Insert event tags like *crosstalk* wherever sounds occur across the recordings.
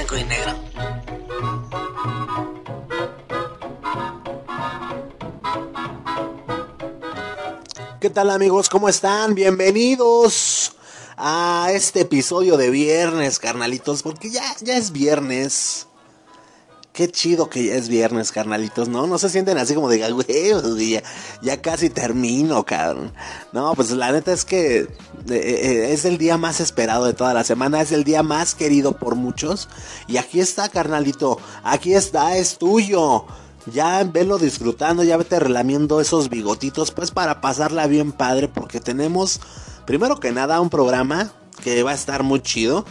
blanco y negro. ¿Qué tal amigos? ¿Cómo están? Bienvenidos a este episodio de viernes, carnalitos, porque ya, ya es viernes. Qué chido que ya es viernes, carnalitos, ¿no? No se sienten así como de, güey, ya, ya casi termino, cabrón. No, pues la neta es que eh, eh, es el día más esperado de toda la semana, es el día más querido por muchos. Y aquí está, carnalito, aquí está, es tuyo. Ya velo disfrutando, ya vete relamiendo esos bigotitos, pues para pasarla bien padre, porque tenemos, primero que nada, un programa que va a estar muy chido.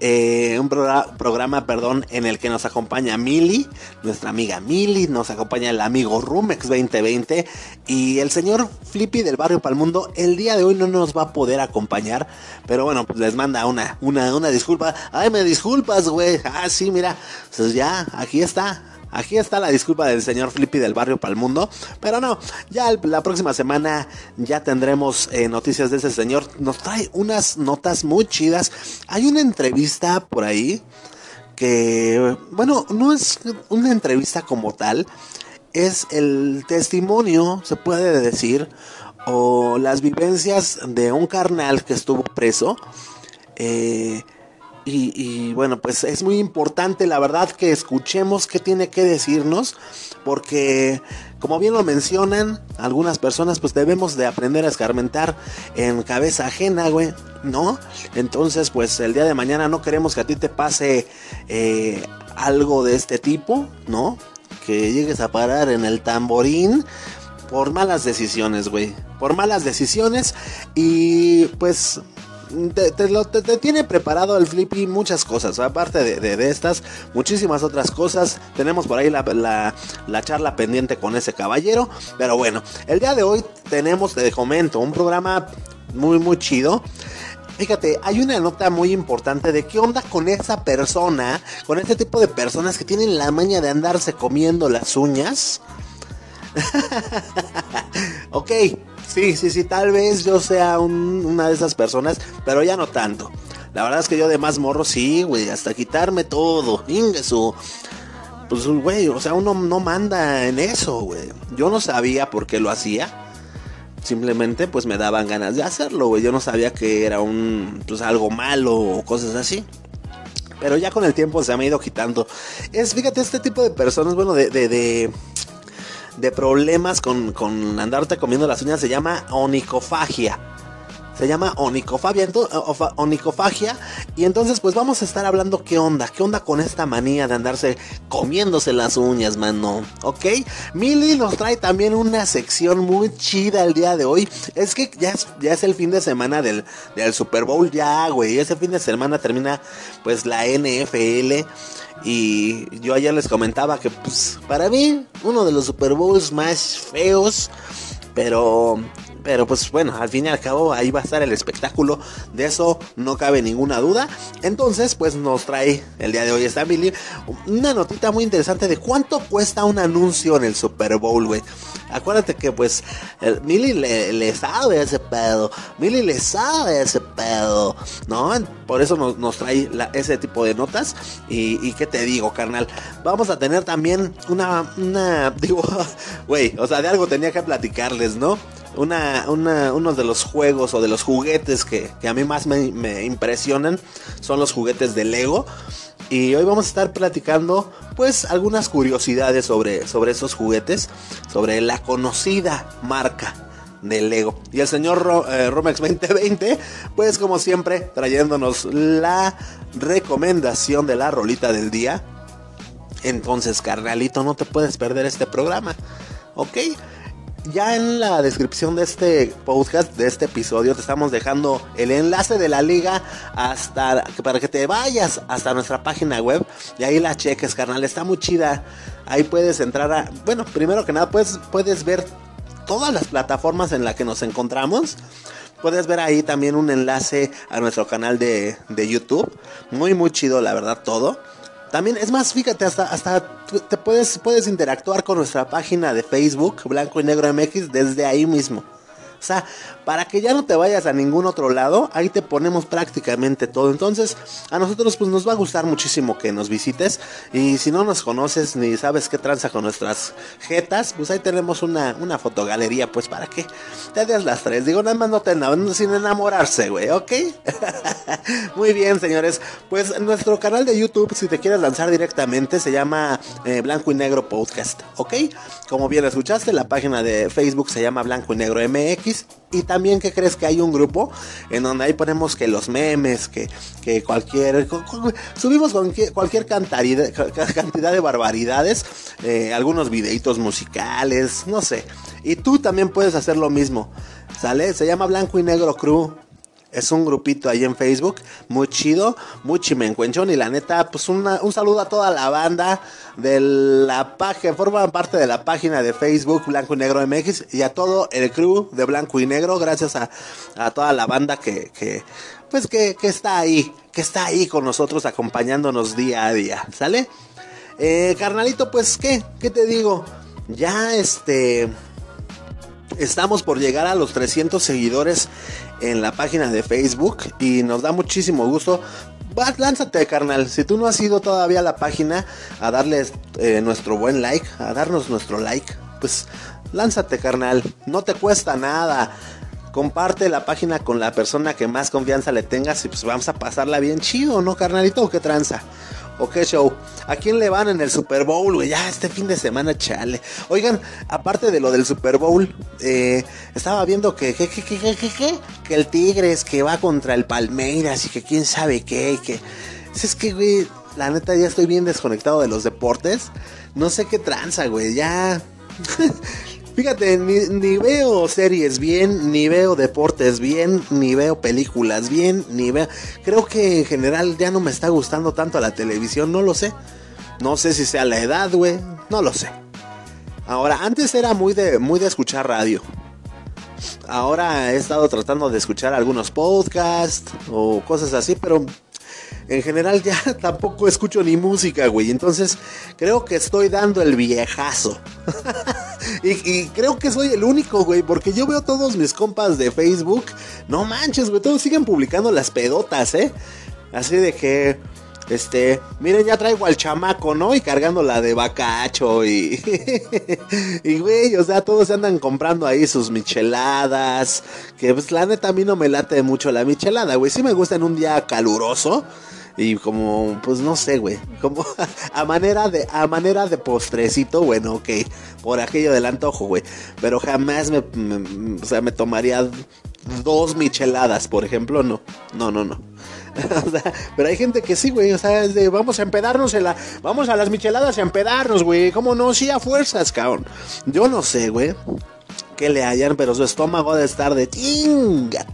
Eh, un programa, perdón, en el que nos acompaña Mili, nuestra amiga Mili, nos acompaña el amigo Rumex 2020 y el señor Flippy del barrio Palmundo. El día de hoy no nos va a poder acompañar, pero bueno, pues les manda una, una, una disculpa. Ay, me disculpas, güey. Ah, sí, mira, pues ya, aquí está. Aquí está la disculpa del señor Flippy del barrio Palmundo. Pero no, ya la próxima semana ya tendremos eh, noticias de ese señor. Nos trae unas notas muy chidas. Hay una entrevista por ahí que, bueno, no es una entrevista como tal. Es el testimonio, se puede decir, o las vivencias de un carnal que estuvo preso. Eh, y, bueno, pues es muy importante la verdad que escuchemos qué tiene que decirnos, porque como bien lo mencionan algunas personas, pues debemos de aprender a escarmentar en cabeza ajena, güey, ¿no? Entonces, pues el día de mañana no queremos que a ti te pase eh, algo de este tipo, ¿no? Que llegues a parar en el tamborín por malas decisiones, güey. Por malas decisiones y pues te, tiene preparado el Flippy muchas cosas. Aparte de, estas, muchísimas otras cosas. Tenemos por ahí la, charla pendiente con ese caballero. Pero bueno, el día de hoy tenemos, te comento, un programa muy, muy chido. Fíjate, hay una nota muy importante de qué onda con esa persona, con este tipo de personas que tienen la maña de andarse comiendo las uñas. *laughs* ok, Sí, sí, sí, tal vez yo sea una de esas personas, pero ya no tanto. La verdad es que yo de más morro sí, güey, hasta quitarme todo, su Pues, güey, o sea, uno no manda en eso, güey. Yo no sabía por qué lo hacía. Simplemente, pues me daban ganas de hacerlo, güey. Yo no sabía que era un, pues algo malo o cosas así. Pero ya con el tiempo se me ha ido quitando. Es, fíjate, este tipo de personas, bueno, de, de de problemas con, con andarte comiendo las uñas se llama onicofagia. Se llama onicofagia, onicofagia. Y entonces, pues vamos a estar hablando qué onda, qué onda con esta manía de andarse comiéndose las uñas, mano. ¿Ok? Mili nos trae también una sección muy chida el día de hoy. Es que ya es, ya es el fin de semana del, del Super Bowl, ya, güey. Ese fin de semana termina, pues, la NFL. Y yo ayer les comentaba que, pues, para mí, uno de los Super Bowls más feos. Pero pero pues bueno, al fin y al cabo ahí va a estar el espectáculo. De eso no cabe ninguna duda. Entonces, pues nos trae el día de hoy esta Milly una notita muy interesante de cuánto cuesta un anuncio en el Super Bowl, güey. Acuérdate que pues el Milly le, sabe ese pedo. Milly le sabe ese pedo. ¿No? Por eso nos, trae ese tipo de notas. Y, y qué te digo, carnal. Vamos a tener también una, una, *laughs* digo, güey, o sea, de algo tenía que platicarles, ¿no? una, una, uno de los juegos o de los juguetes que, a mí más me, impresionan son los juguetes de Lego. Y hoy vamos a estar platicando pues algunas curiosidades sobre, sobre esos juguetes, sobre la conocida marca de Lego. Y el señor eh, Romex 2020, pues como siempre, trayéndonos la recomendación de la rolita del día. Entonces, carnalito, no te puedes perder este programa. ¿Ok? Ya en la descripción de este podcast, de este episodio, te estamos dejando el enlace de la liga hasta para que te vayas hasta nuestra página web y ahí la cheques, carnal. Está muy chida. Ahí puedes entrar a. Bueno, primero que nada, puedes, puedes ver todas las plataformas en las que nos encontramos. Puedes ver ahí también un enlace a nuestro canal de, de YouTube. Muy, muy chido, la verdad, todo. También, es más, fíjate, hasta, hasta te puedes, puedes interactuar con nuestra página de Facebook, Blanco y Negro MX, desde ahí mismo. O sea, para que ya no te vayas a ningún otro lado, ahí te ponemos prácticamente todo. Entonces, a nosotros pues nos va a gustar muchísimo que nos visites. Y si no nos conoces ni sabes qué tranza con nuestras jetas, pues ahí tenemos una, una fotogalería, pues para que te des las tres. Digo, nada más no te sin enamorarse, güey, ¿ok? *laughs* Muy bien, señores. Pues nuestro canal de YouTube, si te quieres lanzar directamente, se llama eh, Blanco y Negro Podcast, ¿ok? Como bien escuchaste, la página de Facebook se llama Blanco y Negro MX. Y también que crees que hay un grupo en donde ahí ponemos que los memes, que, que cualquier... subimos cualquier, cualquier cantidad de barbaridades, eh, algunos videitos musicales, no sé. Y tú también puedes hacer lo mismo, ¿sale? Se llama Blanco y Negro Crew. Es un grupito ahí en Facebook, muy chido, muy chimencuenchón. Y la neta, pues un saludo a toda la banda de la página, forman parte de la página de Facebook Blanco y Negro MX y a todo el crew de Blanco y Negro. Gracias a, toda la banda que, que pues que, que, está ahí, que está ahí con nosotros acompañándonos día a día, ¿sale? Eh, carnalito, pues, ¿qué? ¿Qué te digo? Ya este Estamos por llegar a los 300 seguidores en la página de Facebook y nos da muchísimo gusto. Lánzate, carnal. Si tú no has ido todavía a la página a darles eh, nuestro buen like, a darnos nuestro like, pues lánzate, carnal. No te cuesta nada. Comparte la página con la persona que más confianza le tengas y pues vamos a pasarla bien chido, ¿no, carnalito? ¿Qué tranza? ¿O qué show? ¿A quién le van en el Super Bowl, güey? Ya este fin de semana, chale. Oigan, aparte de lo del Super Bowl, eh, estaba viendo que, que, que, que, que, que el Tigres que va contra el Palmeiras y que quién sabe qué, que... Es que, güey, la neta ya estoy bien desconectado de los deportes. No sé qué tranza, güey, ya... *laughs* Fíjate, ni, veo series bien, ni veo deportes bien, ni veo películas bien, ni veo... Creo que en general ya no me está gustando tanto la televisión, no lo sé. No sé si sea la edad, güey, no lo sé. Ahora, antes era muy de, muy de escuchar radio. Ahora he estado tratando de escuchar algunos podcasts o cosas así, pero en general ya *laughs* tampoco escucho ni música, güey. Entonces creo que estoy dando el viejazo. *laughs* y, creo que soy el único, güey, porque yo veo todos mis compas de Facebook. No manches, güey, todos siguen publicando las pedotas, ¿eh? Así de que... Este, miren, ya traigo al chamaco, ¿no? Y cargando la de bacacho y. *laughs* y, güey, o sea, todos se andan comprando ahí sus micheladas. Que, pues, la neta, a mí no me late mucho la michelada, güey. Sí me gusta en un día caluroso. Y como, pues no sé, güey. Como *laughs* a manera de, a manera de postrecito, bueno, ok. Por aquello del antojo, güey. Pero jamás me, o sea, me tomaría dos micheladas, por ejemplo, no. No, no, no. *laughs* pero hay gente que sí, güey. O sea, es de, vamos a empedarnos en la. Vamos a las micheladas a empedarnos, güey. ¿Cómo no? Sí, a fuerzas, cabrón. Yo no sé, güey. Que le hayan, pero su estómago de estar de chinga,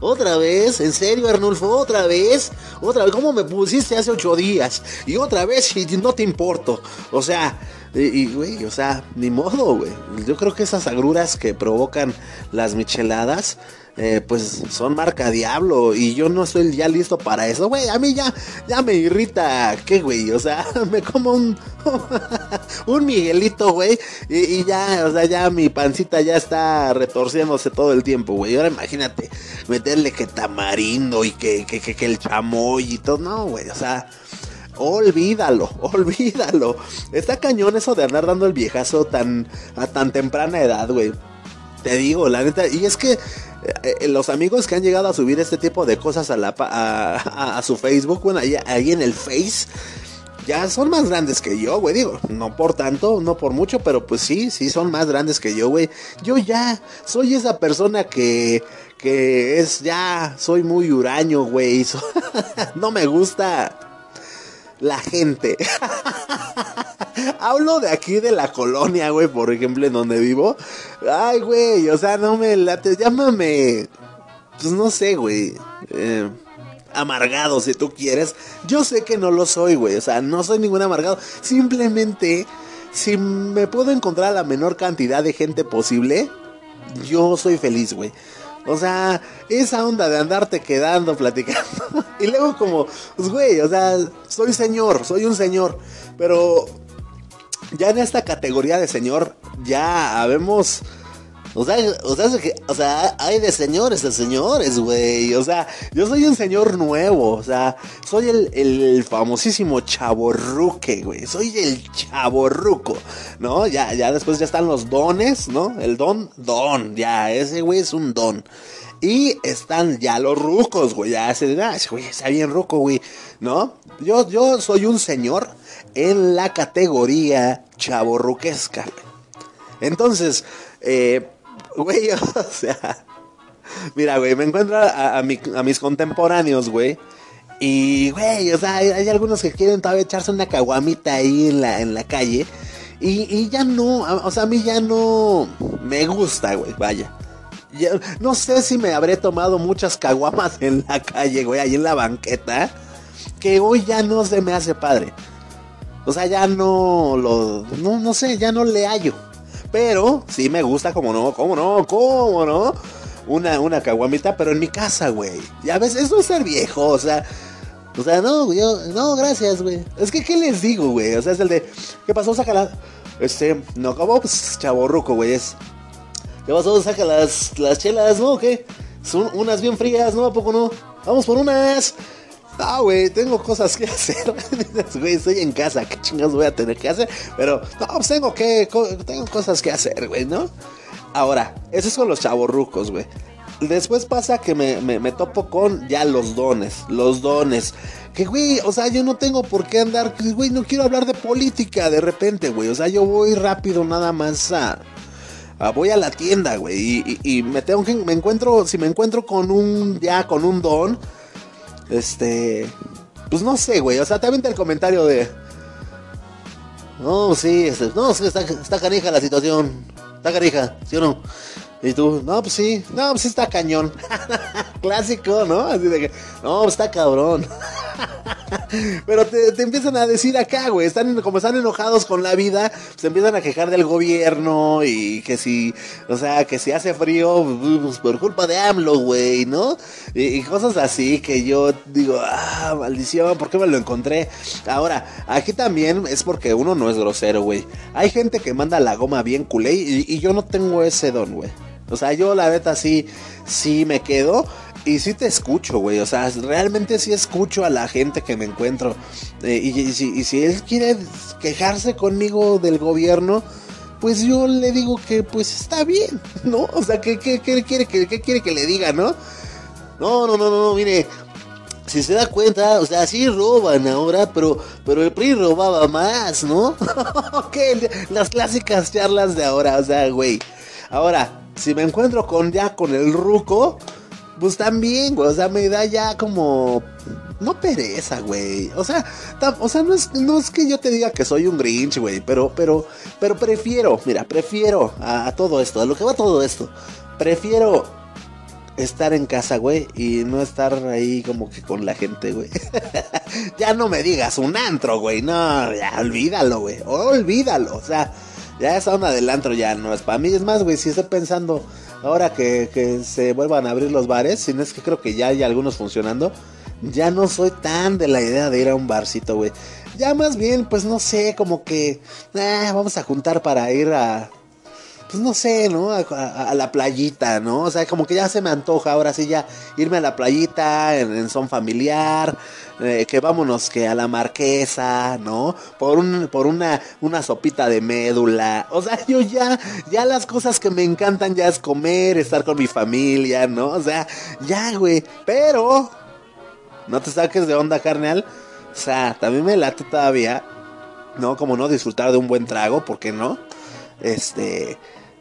otra vez, en serio, Arnulfo, otra vez, otra vez, ¿cómo me pusiste hace ocho días? Y otra vez, *laughs* y no te importo. O sea, y, güey, o sea, ni modo, güey. Yo creo que esas agruras que provocan las micheladas eh, pues son marca diablo y yo no estoy ya listo para eso, güey. A mí ya, ya me irrita, ¿qué, güey? O sea, *laughs* me como un, *laughs* un Miguelito, güey, y, ya, o sea, ya mi pancita ya está retorciéndose todo el tiempo, güey. Ahora imagínate meterle que tamarindo y que, que, que, el chamoy y todo, no, güey, o sea. Olvídalo, *laughs* olvídalo. Está cañón eso de andar dando el viejazo tan a tan temprana edad, güey. Te digo, la neta. Y es que eh, eh, los amigos que han llegado a subir este tipo de cosas a, la, a, su Facebook, bueno, ahí, ahí, en el Face, ya son más grandes que yo, güey. Digo, no por tanto, no por mucho, pero pues sí, sí son más grandes que yo, güey. Yo ya soy esa persona que, que es ya, soy muy huraño, güey. *laughs* no me gusta la gente. *laughs* Hablo de aquí de la colonia, güey, por ejemplo, en donde vivo. Ay, güey, o sea, no me late. Llámame. Pues no sé, güey. Eh, amargado, si tú quieres. Yo sé que no lo soy, güey. O sea, no soy ningún amargado. Simplemente, si me puedo encontrar la menor cantidad de gente posible, yo soy feliz, güey. O sea, esa onda de andarte quedando, platicando. *laughs* y luego como, pues güey, o sea, soy señor, soy un señor. Pero ya en esta categoría de señor, ya habemos... O sea, o sea, o sea, hay de señores a señores, güey. O sea, yo soy un señor nuevo. O sea, soy el, el famosísimo chaborruque, güey. Soy el chaborruco, ¿no? Ya, ya después ya están los dones, ¿no? El don, don. Ya, ese güey es un don. Y están ya los rucos, güey. Ya se ah, güey, está bien ruco, güey. ¿No? Yo, yo soy un señor en la categoría chaborruquesca. Entonces, eh, güey, *laughs* o sea, mira, güey, me encuentro a, mis contemporáneos, güey. Y, güey, o sea, hay, algunos que quieren todavía echarse una caguamita ahí en la, en la calle. Y, y ya no, o sea, a mí ya no me gusta, güey, vaya no sé si me habré tomado muchas caguamas en la calle, güey, ahí en la banqueta, que hoy ya no se me hace padre. O sea, ya no lo, no, no sé, ya no le hallo. Pero sí me gusta, como no, como no, como no. Una, una caguamita, pero en mi casa, güey. Ya ves, eso es ser viejo, o sea. O sea, no, yo, no, gracias, güey. Es que, ¿qué les digo, güey? O sea, es el de, ¿qué pasó? Sácala. Este, no, como, pues, chaborruco, güey, es. ¿Qué pasó? Saca las, las chelas, ¿no? ¿Qué? Son unas bien frías, ¿no? ¿A poco no? Vamos por unas. Ah, güey, tengo cosas que *laughs* hacer. güey, estoy en casa, ¿qué chingados voy a tener que hacer? Pero, no, pues tengo que, tengo cosas que hacer, güey, ¿no? Ahora, eso es con los chavorrucos, güey. Después pasa que me, me, topo con ya los dones, los dones. Que, güey, o sea, yo no tengo por qué andar, güey, no quiero hablar de política de repente, güey. O sea, yo voy rápido nada más a Ah, voy a la tienda, güey, y, me tengo que, me encuentro, si me encuentro con un, ya con un don, este, pues no sé, güey, o sea, también el comentario de, no, sí, este, no, sí, está, está canija la situación, está canija, ¿sí o no? Y tú, no, pues sí, no, pues sí está cañón. *laughs* Clásico, ¿no? Así de que, no, pues está cabrón. *laughs* Pero te, empiezan a decir acá, güey, están como están enojados con la vida, se empiezan a quejar del gobierno y que si, o sea, que si hace frío, pues por culpa de AMLO, güey, ¿no? Y, cosas así que yo digo, ah, maldición, ¿por qué me lo encontré? Ahora, aquí también es porque uno no es grosero, güey. Hay gente que manda la goma bien culé y, y yo no tengo ese don, güey. O sea, yo la neta sí, sí me quedo. Y sí te escucho, güey. O sea, realmente sí escucho a la gente que me encuentro. Eh, y, si, él quiere quejarse conmigo del gobierno, pues yo le digo que pues está bien, *laughs* ¿no? O sea, ¿qué, quiere, que, quiere que le diga, no? No, no, no, no, mire. Si se da cuenta, o sea, sí roban ahora, pero, pero el PRI robaba más, ¿no? *laughs* ¿Qué? Las clásicas charlas de ahora, o sea, güey. Ahora, si me encuentro con ya con el ruco, pues también, güey. O sea, me da ya como. No pereza, güey. O sea, o sea no, es, no es que yo te diga que soy un Grinch, güey. Pero, pero, pero prefiero, mira, prefiero a, todo esto, a lo que va todo esto. Prefiero estar en casa, güey, y no estar ahí como que con la gente, güey. *laughs* ya no me digas un antro, güey. No, ya olvídalo, güey. Olvídalo. O sea, ya esa onda del antro ya no es para mí. Es más, güey, si estoy pensando ahora que, se vuelvan a abrir los bares, si no es que creo que ya hay algunos funcionando, ya no soy tan de la idea de ir a un barcito, güey. Ya más bien, pues no sé, como que ah, vamos a juntar para ir a, pues no sé, ¿no? A, la playita, ¿no? O sea, como que ya se me antoja ahora sí ya irme a la playita en, son familiar, eh, que vámonos que a la marquesa, ¿no? Por un, por una, una sopita de médula. O sea, yo ya, ya las cosas que me encantan ya es comer, estar con mi familia, ¿no? O sea, ya, güey. Pero, no te saques de onda, carnal. O sea, también me late todavía, ¿no? Como no disfrutar de un buen trago, ¿por qué no? Este,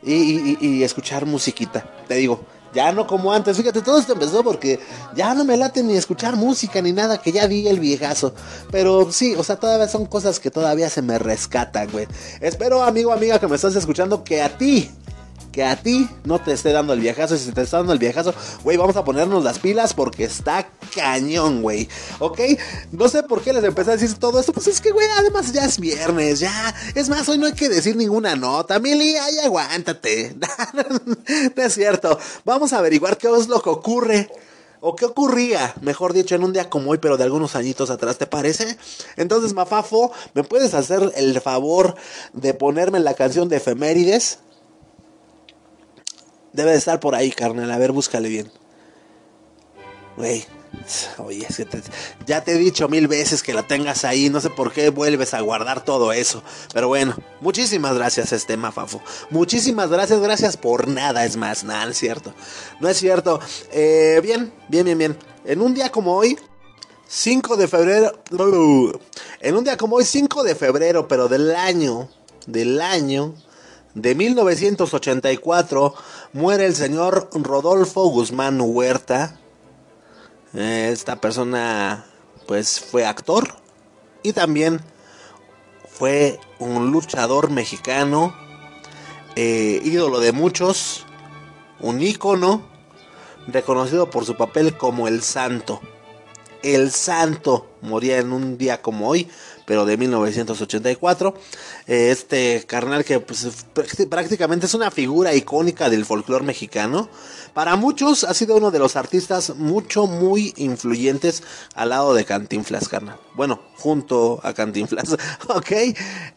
y, escuchar musiquita. Te digo, ya no como antes. Fíjate, todo esto empezó porque ya no me late ni escuchar música ni nada, que ya vi el viejazo. Pero sí, o sea, todavía son cosas que todavía se me rescatan, güey. Espero, amigo, amiga, que me estás escuchando, que a ti que a ti no te esté dando el viajazo. Si te está dando el viajazo, güey, vamos a ponernos las pilas porque está cañón, güey. ¿Ok? No sé por qué les empecé a decir todo esto. Pues es que, güey, además ya es viernes, ya. Es más, hoy no hay que decir ninguna nota. Mili, ay, aguántate. *laughs* no es cierto. Vamos a averiguar qué es lo que ocurre. ¿O qué ocurría, mejor dicho, en un día como hoy, pero de algunos añitos atrás, ¿te parece? Entonces, Mafafo, ¿me puedes hacer el favor de ponerme la canción de efemérides? Debe de estar por ahí, carnal. A ver, búscale bien. Güey. Oye, es que ya te he dicho mil veces que la tengas ahí. No sé por qué vuelves a guardar todo eso. Pero bueno, muchísimas gracias, este Mafafo. Muchísimas gracias, gracias por nada. Es más, nada, es cierto. No es cierto. Eh, bien, bien, bien, bien. En un día como hoy, 5 de febrero. En un día como hoy, 5 de febrero, pero del año. Del año de 1984 muere el señor Rodolfo Guzmán Huerta. Esta persona pues fue actor y también fue un luchador mexicano, eh, ídolo de muchos, un ícono, reconocido por su papel como el santo. El santo moría en un día como hoy, pero de 1984. Eh, este carnal que pues, prácticamente es una figura icónica del folclore mexicano. Para muchos ha sido uno de los artistas mucho, muy influyentes al lado de Cantinflas, carnal. Bueno, junto a Cantinflas. *laughs* ok,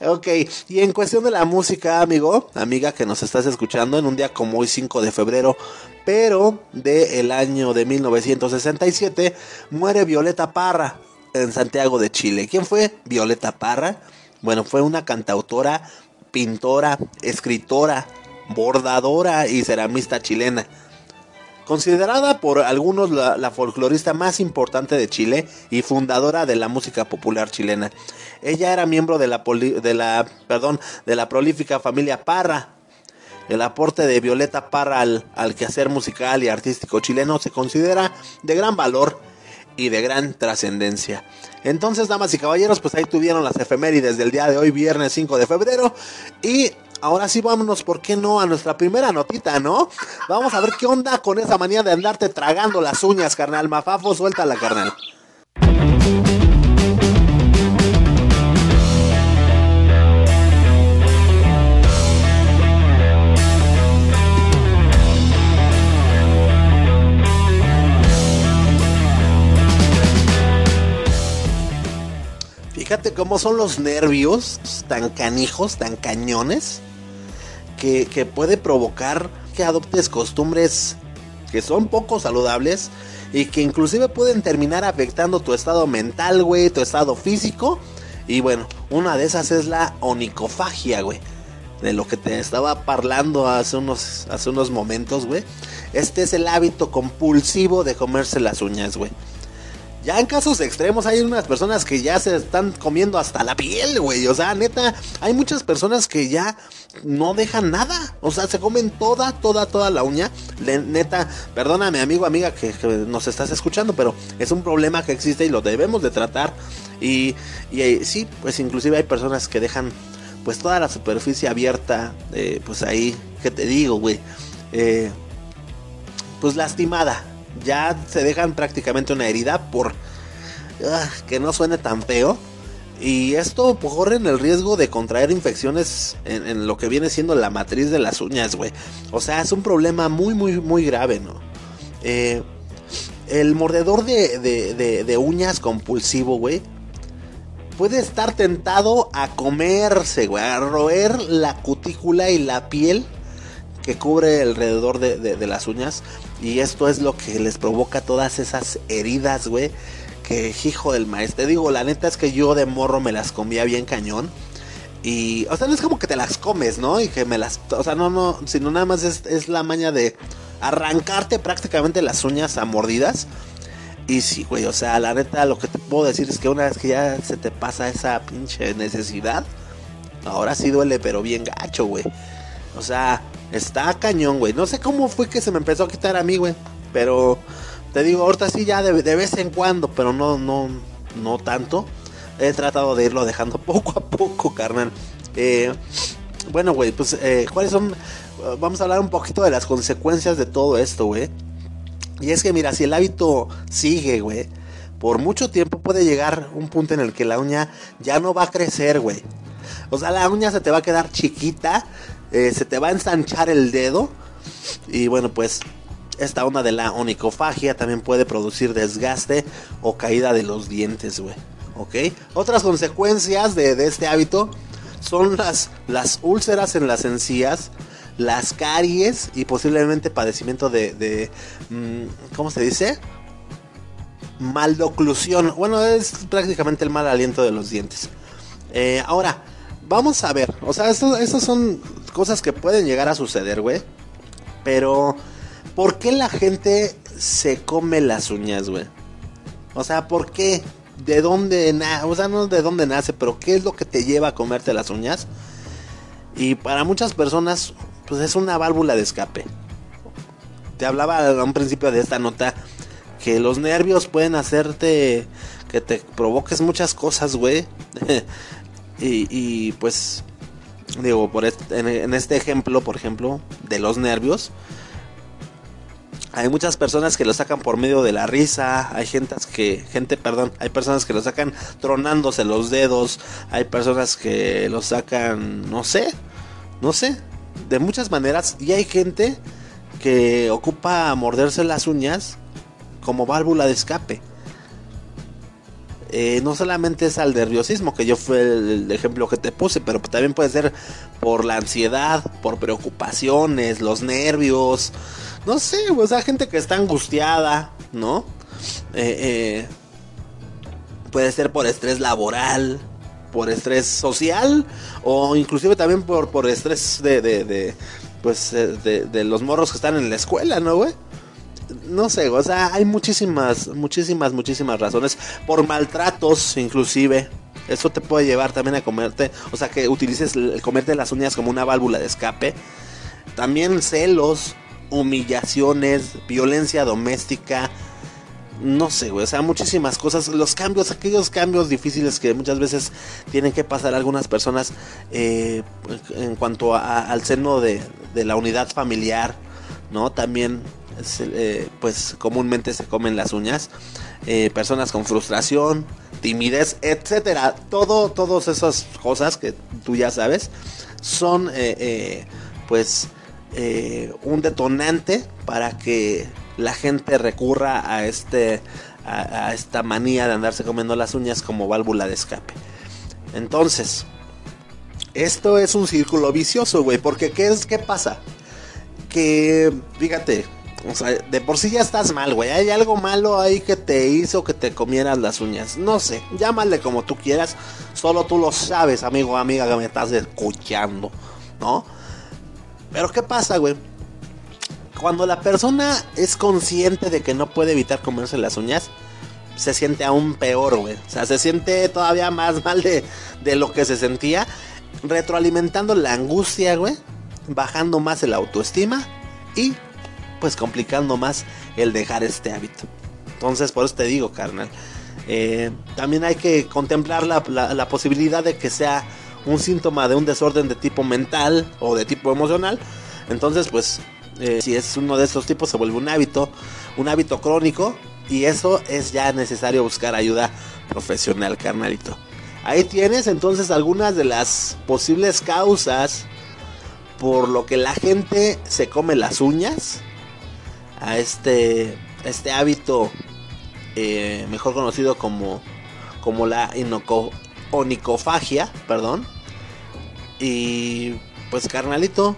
ok. Y en cuestión de la música, amigo, amiga que nos estás escuchando en un día como hoy, 5 de febrero, pero del año de 1967, muere Violeta Parra en Santiago de Chile. ¿Quién fue? Violeta Parra. Bueno, fue una cantautora, pintora, escritora, bordadora y ceramista chilena. Considerada por algunos la, folclorista más importante de Chile y fundadora de la música popular chilena. Ella era miembro de la, de la, perdón, de la prolífica familia Parra. El aporte de Violeta Parra al, al quehacer musical y artístico chileno se considera de gran valor y de gran trascendencia. Entonces, damas y caballeros, pues ahí tuvieron las efemérides del día de hoy, viernes 5 de febrero. Y ahora sí vámonos, ¿por qué no? A nuestra primera notita, ¿no? Vamos a ver qué onda con esa manía de andarte tragando las uñas, carnal. Mafafo, suéltala, carnal. Fíjate cómo son los nervios tan canijos, tan cañones, que, puede provocar que adoptes costumbres que son poco saludables y que inclusive pueden terminar afectando tu estado mental, güey, tu estado físico. Y bueno, una de esas es la onicofagia, güey. De lo que te estaba parlando hace unos, hace unos momentos, güey. Este es el hábito compulsivo de comerse las uñas, güey. Ya en casos extremos hay unas personas que ya se están comiendo hasta la piel, güey. O sea, neta, hay muchas personas que ya no dejan nada. O sea, se comen toda, toda, toda la uña. neta, perdóname, amigo, amiga, que, nos estás escuchando, pero es un problema que existe y lo debemos de tratar. Y, y eh, sí, pues inclusive hay personas que dejan pues toda la superficie abierta, eh, pues ahí, ¿qué te digo, güey? Eh, pues lastimada, ya se dejan prácticamente una herida por ah, que no suene tan feo. Y esto en el riesgo de contraer infecciones en, lo que viene siendo la matriz de las uñas, güey. O sea, es un problema muy, muy, muy grave, ¿no? Eh, el mordedor de, de, de uñas compulsivo, güey, puede estar tentado a comerse, güey, a roer la cutícula y la piel que cubre alrededor de, las uñas. Y esto es lo que les provoca todas esas heridas, güey. Que hijo del maestro. Te digo, la neta es que yo de morro me las comía bien cañón. Y, o sea, no es como que te las comes, ¿no? Y que me las. O sea, no, no. Sino nada más es, es la maña de arrancarte prácticamente las uñas a mordidas. Y sí, güey, o sea, la neta lo que te puedo decir es que una vez que ya se te pasa esa pinche necesidad, ahora sí duele, pero bien gacho, güey. O sea, está cañón, güey. No sé cómo fue que se me empezó a quitar a mí, güey. Pero te digo, ahorita sí ya de, vez en cuando, pero no, no, no tanto. He tratado de irlo dejando *laughs* poco a poco, carnal. Eh, bueno, güey, pues, eh, ¿cuáles son? Vamos a hablar un poquito de las consecuencias de todo esto, güey. Y es que, mira, si el hábito sigue, güey, por mucho tiempo puede llegar un punto en el que la uña ya no va a crecer, güey. O sea, la uña se te va a quedar chiquita eh, se te va a ensanchar el dedo. Y bueno, pues esta onda de la onicofagia también puede producir desgaste o caída de los dientes, güey. ¿Ok? Otras consecuencias de, este hábito son las, las úlceras en las encías, las caries y posiblemente padecimiento de, de mm, ¿cómo se dice? Maloclusión. Bueno, es prácticamente el mal aliento de los dientes. Eh, ahora, vamos a ver. O sea, estas son cosas que pueden llegar a suceder, güey. Pero, ¿por qué la gente se come las uñas, güey? O sea, ¿por qué? ¿De dónde nace? O sea, no de dónde nace, pero ¿qué es lo que te lleva a comerte las uñas? Y para muchas personas, pues es una válvula de escape. Te hablaba a un principio de esta nota que los nervios pueden hacerte que te provoques muchas cosas, güey. *laughs* y, pues, digo, por en, este ejemplo, por ejemplo, de los nervios, hay muchas personas que lo sacan por medio de la risa, hay gente que, gente, perdón, hay personas que lo sacan tronándose los dedos, hay personas que lo sacan, no sé, no sé, de muchas maneras. Y hay gente que ocupa morderse las uñas como válvula de escape. Eh, no solamente es al nerviosismo, que yo fue el, ejemplo que te puse, pero también puede ser por la ansiedad, por preocupaciones, los nervios, no sé, o sea, gente que está angustiada, ¿no? Eh, eh, puede ser por estrés laboral, por estrés social o inclusive también por, por estrés de, de, pues eh, de, los morros que están en la escuela, ¿no, güey? No sé, o sea, hay muchísimas, muchísimas, muchísimas razones. Por maltratos, inclusive. Eso te puede llevar también a comerte, o sea, que utilices el comerte las uñas como una válvula de escape. También celos, humillaciones, violencia doméstica, no sé, güey, o sea, muchísimas cosas, los cambios, aquellos cambios difíciles que muchas veces tienen que pasar algunas personas eh, en cuanto al seno de, la unidad familiar, ¿no? También, eh, pues comúnmente se comen las uñas, eh, personas con frustración, timidez, etcétera, todo, todas esas cosas que tú ya sabes, son, pues, un detonante para que la gente recurra a este a, esta manía de andarse comiendo las uñas como válvula de escape. Entonces, esto es un círculo vicioso, güey, porque ¿qué es qué pasa? Que fíjate, o sea, de por sí ya estás mal, güey. Hay algo malo ahí que te hizo que te comieras las uñas. No sé, llámale como tú quieras. Solo tú lo sabes, amigo o amiga que me estás escuchando, ¿no? Pero ¿qué pasa, güey? Cuando la persona es consciente de que no puede evitar comerse las uñas, se siente aún peor, güey. O sea, se siente todavía más *laughs* mal de, lo que se sentía, retroalimentando la angustia, güey, bajando más el autoestima y pues complicando más el dejar este hábito. Entonces, por eso te digo, carnal. Eh, también hay que contemplar la, la, posibilidad de que sea un síntoma de un desorden de tipo mental o de tipo emocional. Entonces, pues eh, si es uno de estos tipos, se vuelve un hábito, un hábito crónico. Y eso es ya necesario buscar ayuda profesional, carnalito. Ahí tienes entonces algunas de las posibles causas por lo que la gente se come las uñas a este, este hábito eh, mejor conocido como, como la onicofagia, perdón. Y pues carnalito,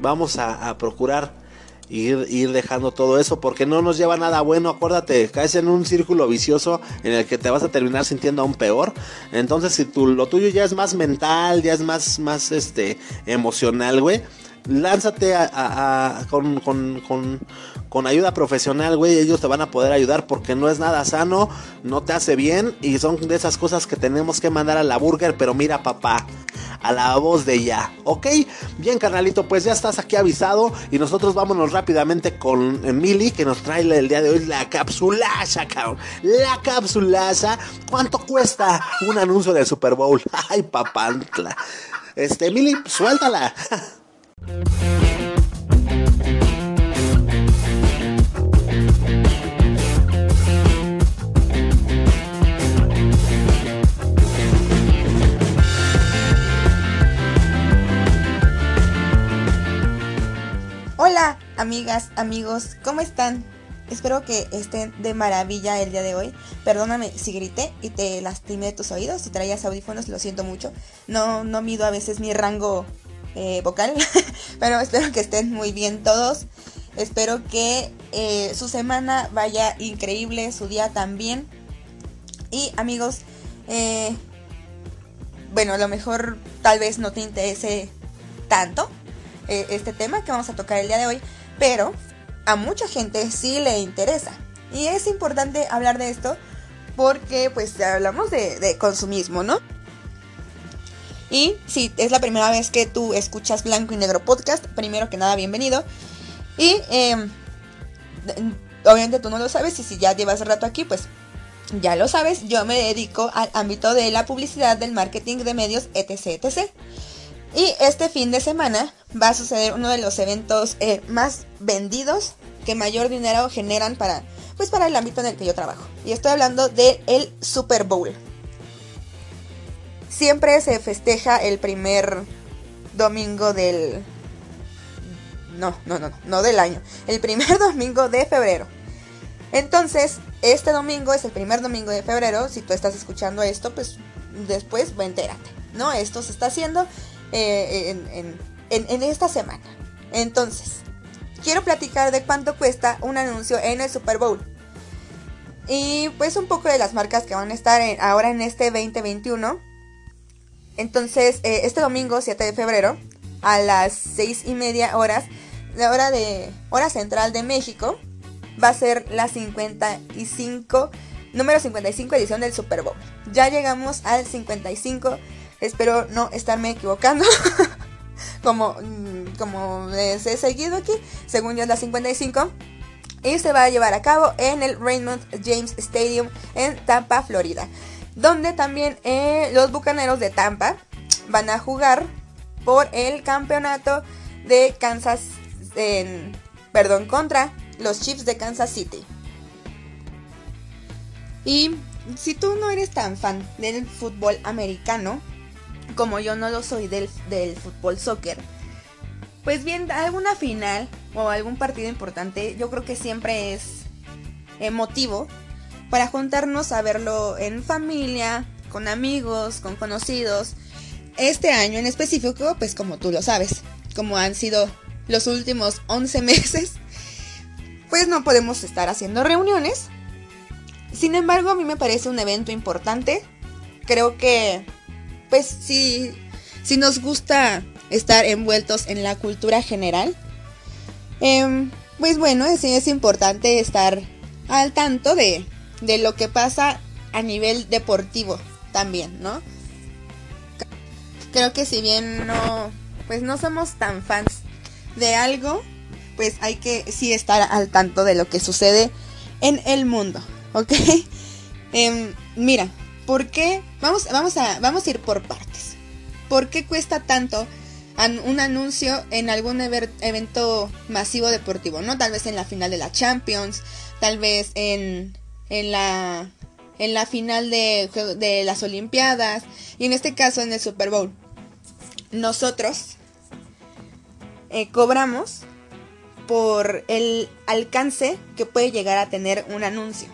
vamos a procurar ir, ir dejando todo eso porque no nos lleva a nada bueno. Acuérdate, caes en un círculo vicioso en el que te vas a terminar sintiendo aún peor. Entonces, si tú, lo tuyo ya es más mental, ya es más, más este, emocional, güey lánzate a, con, con, con, ayuda profesional, güey. Ellos te van a poder ayudar porque no es nada sano, no te hace bien y son de esas cosas que tenemos que mandar a la burger. Pero mira, papá, a la voz de ya, ¿ok? Bien, carnalito, pues ya estás aquí avisado y nosotros vámonos rápidamente con Emily que nos trae el día de hoy la capsulaza, cabrón. La capsulaza. ¿Cuánto cuesta un anuncio del Super Bowl? *laughs* Ay, papantla. Este, Emily, suéltala. *laughs* amigas, amigos, ¿cómo están? Espero que estén de maravilla el día de hoy. Perdóname si grité y te lastimé tus oídos. Si traías audífonos, lo siento mucho. No, no mido a veces mi rango eh, vocal, *laughs* pero espero que estén muy bien todos. Espero que eh, su semana vaya increíble, su día también. Y amigos, eh, bueno, a lo mejor tal vez no te interese tanto este tema que vamos a tocar el día de hoy, pero a mucha gente sí le interesa. Y es importante hablar de esto porque pues hablamos de, consumismo, ¿no? Y si es la primera vez que tú escuchas Blanco y Negro Podcast, primero que nada, bienvenido. Y em, obviamente tú no lo sabes y si ya llevas rato aquí, pues ya lo sabes, yo me dedico al ámbito de la publicidad, del marketing de medios, etc. etc. Y este fin de semana va a suceder uno de los eventos eh, más vendidos que mayor dinero generan para, pues para el ámbito en el que yo trabajo. Y estoy hablando del el Super Bowl siempre se festeja el primer domingo del... No, no, no, no del año. El primer *laughs* domingo de febrero. Entonces, este domingo es el primer domingo de febrero. Si tú estás escuchando esto, pues después entérate. ¿No? Esto se está haciendo eh, en, esta semana. Entonces, quiero platicar de cuánto cuesta un anuncio en el Super Bowl. Y pues un poco de las marcas que van a estar ahora en este 2021 entonces, eh, este domingo 7 de febrero, a las 6 y media horas, la hora de hora central de México, va a ser la 55, número 55 edición del Super Bowl. Ya llegamos al 55, espero no estarme equivocando. *laughs* como, mm, como les he seguido aquí, según yo es la 55. Y se va a llevar a cabo en el Raymond James Stadium en Tampa, Florida donde también eh, los Bucaneros de Tampa van a jugar por el campeonato de Kansas, perdón, contra los Chiefs de Kansas City. Y si tú no eres tan fan del fútbol americano, como yo no lo soy del, del fútbol soccer, pues bien, alguna final o algún partido importante, yo creo que siempre es emotivo para juntarnos a verlo en familia, con amigos, con conocidos. Este año en específico, pues como tú lo sabes, como han sido los últimos 11 *laughs* meses, pues no podemos estar haciendo reuniones. Sin embargo, a mí me parece un evento importante. Creo que, pues si, si nos gusta estar envueltos en la cultura general, em, pues bueno, sí es importante estar al tanto de, de lo que pasa a nivel deportivo también, ¿no? Creo que si bien no, pues no somos tan fans de algo, pues hay que sí estar al tanto de lo que sucede en el mundo, ¿ok? *laughs* Em, mira, ¿por qué? Vamos, vamos, a, vamos a ir por partes. ¿Por qué cuesta tanto un anuncio en algún evento masivo deportivo? ¿No? Tal vez en la final de la Champions, tal vez en en la, en la final de, las Olimpiadas y en este caso en el Super Bowl. Nosotros eh, cobramos por el alcance que puede llegar a tener un anuncio.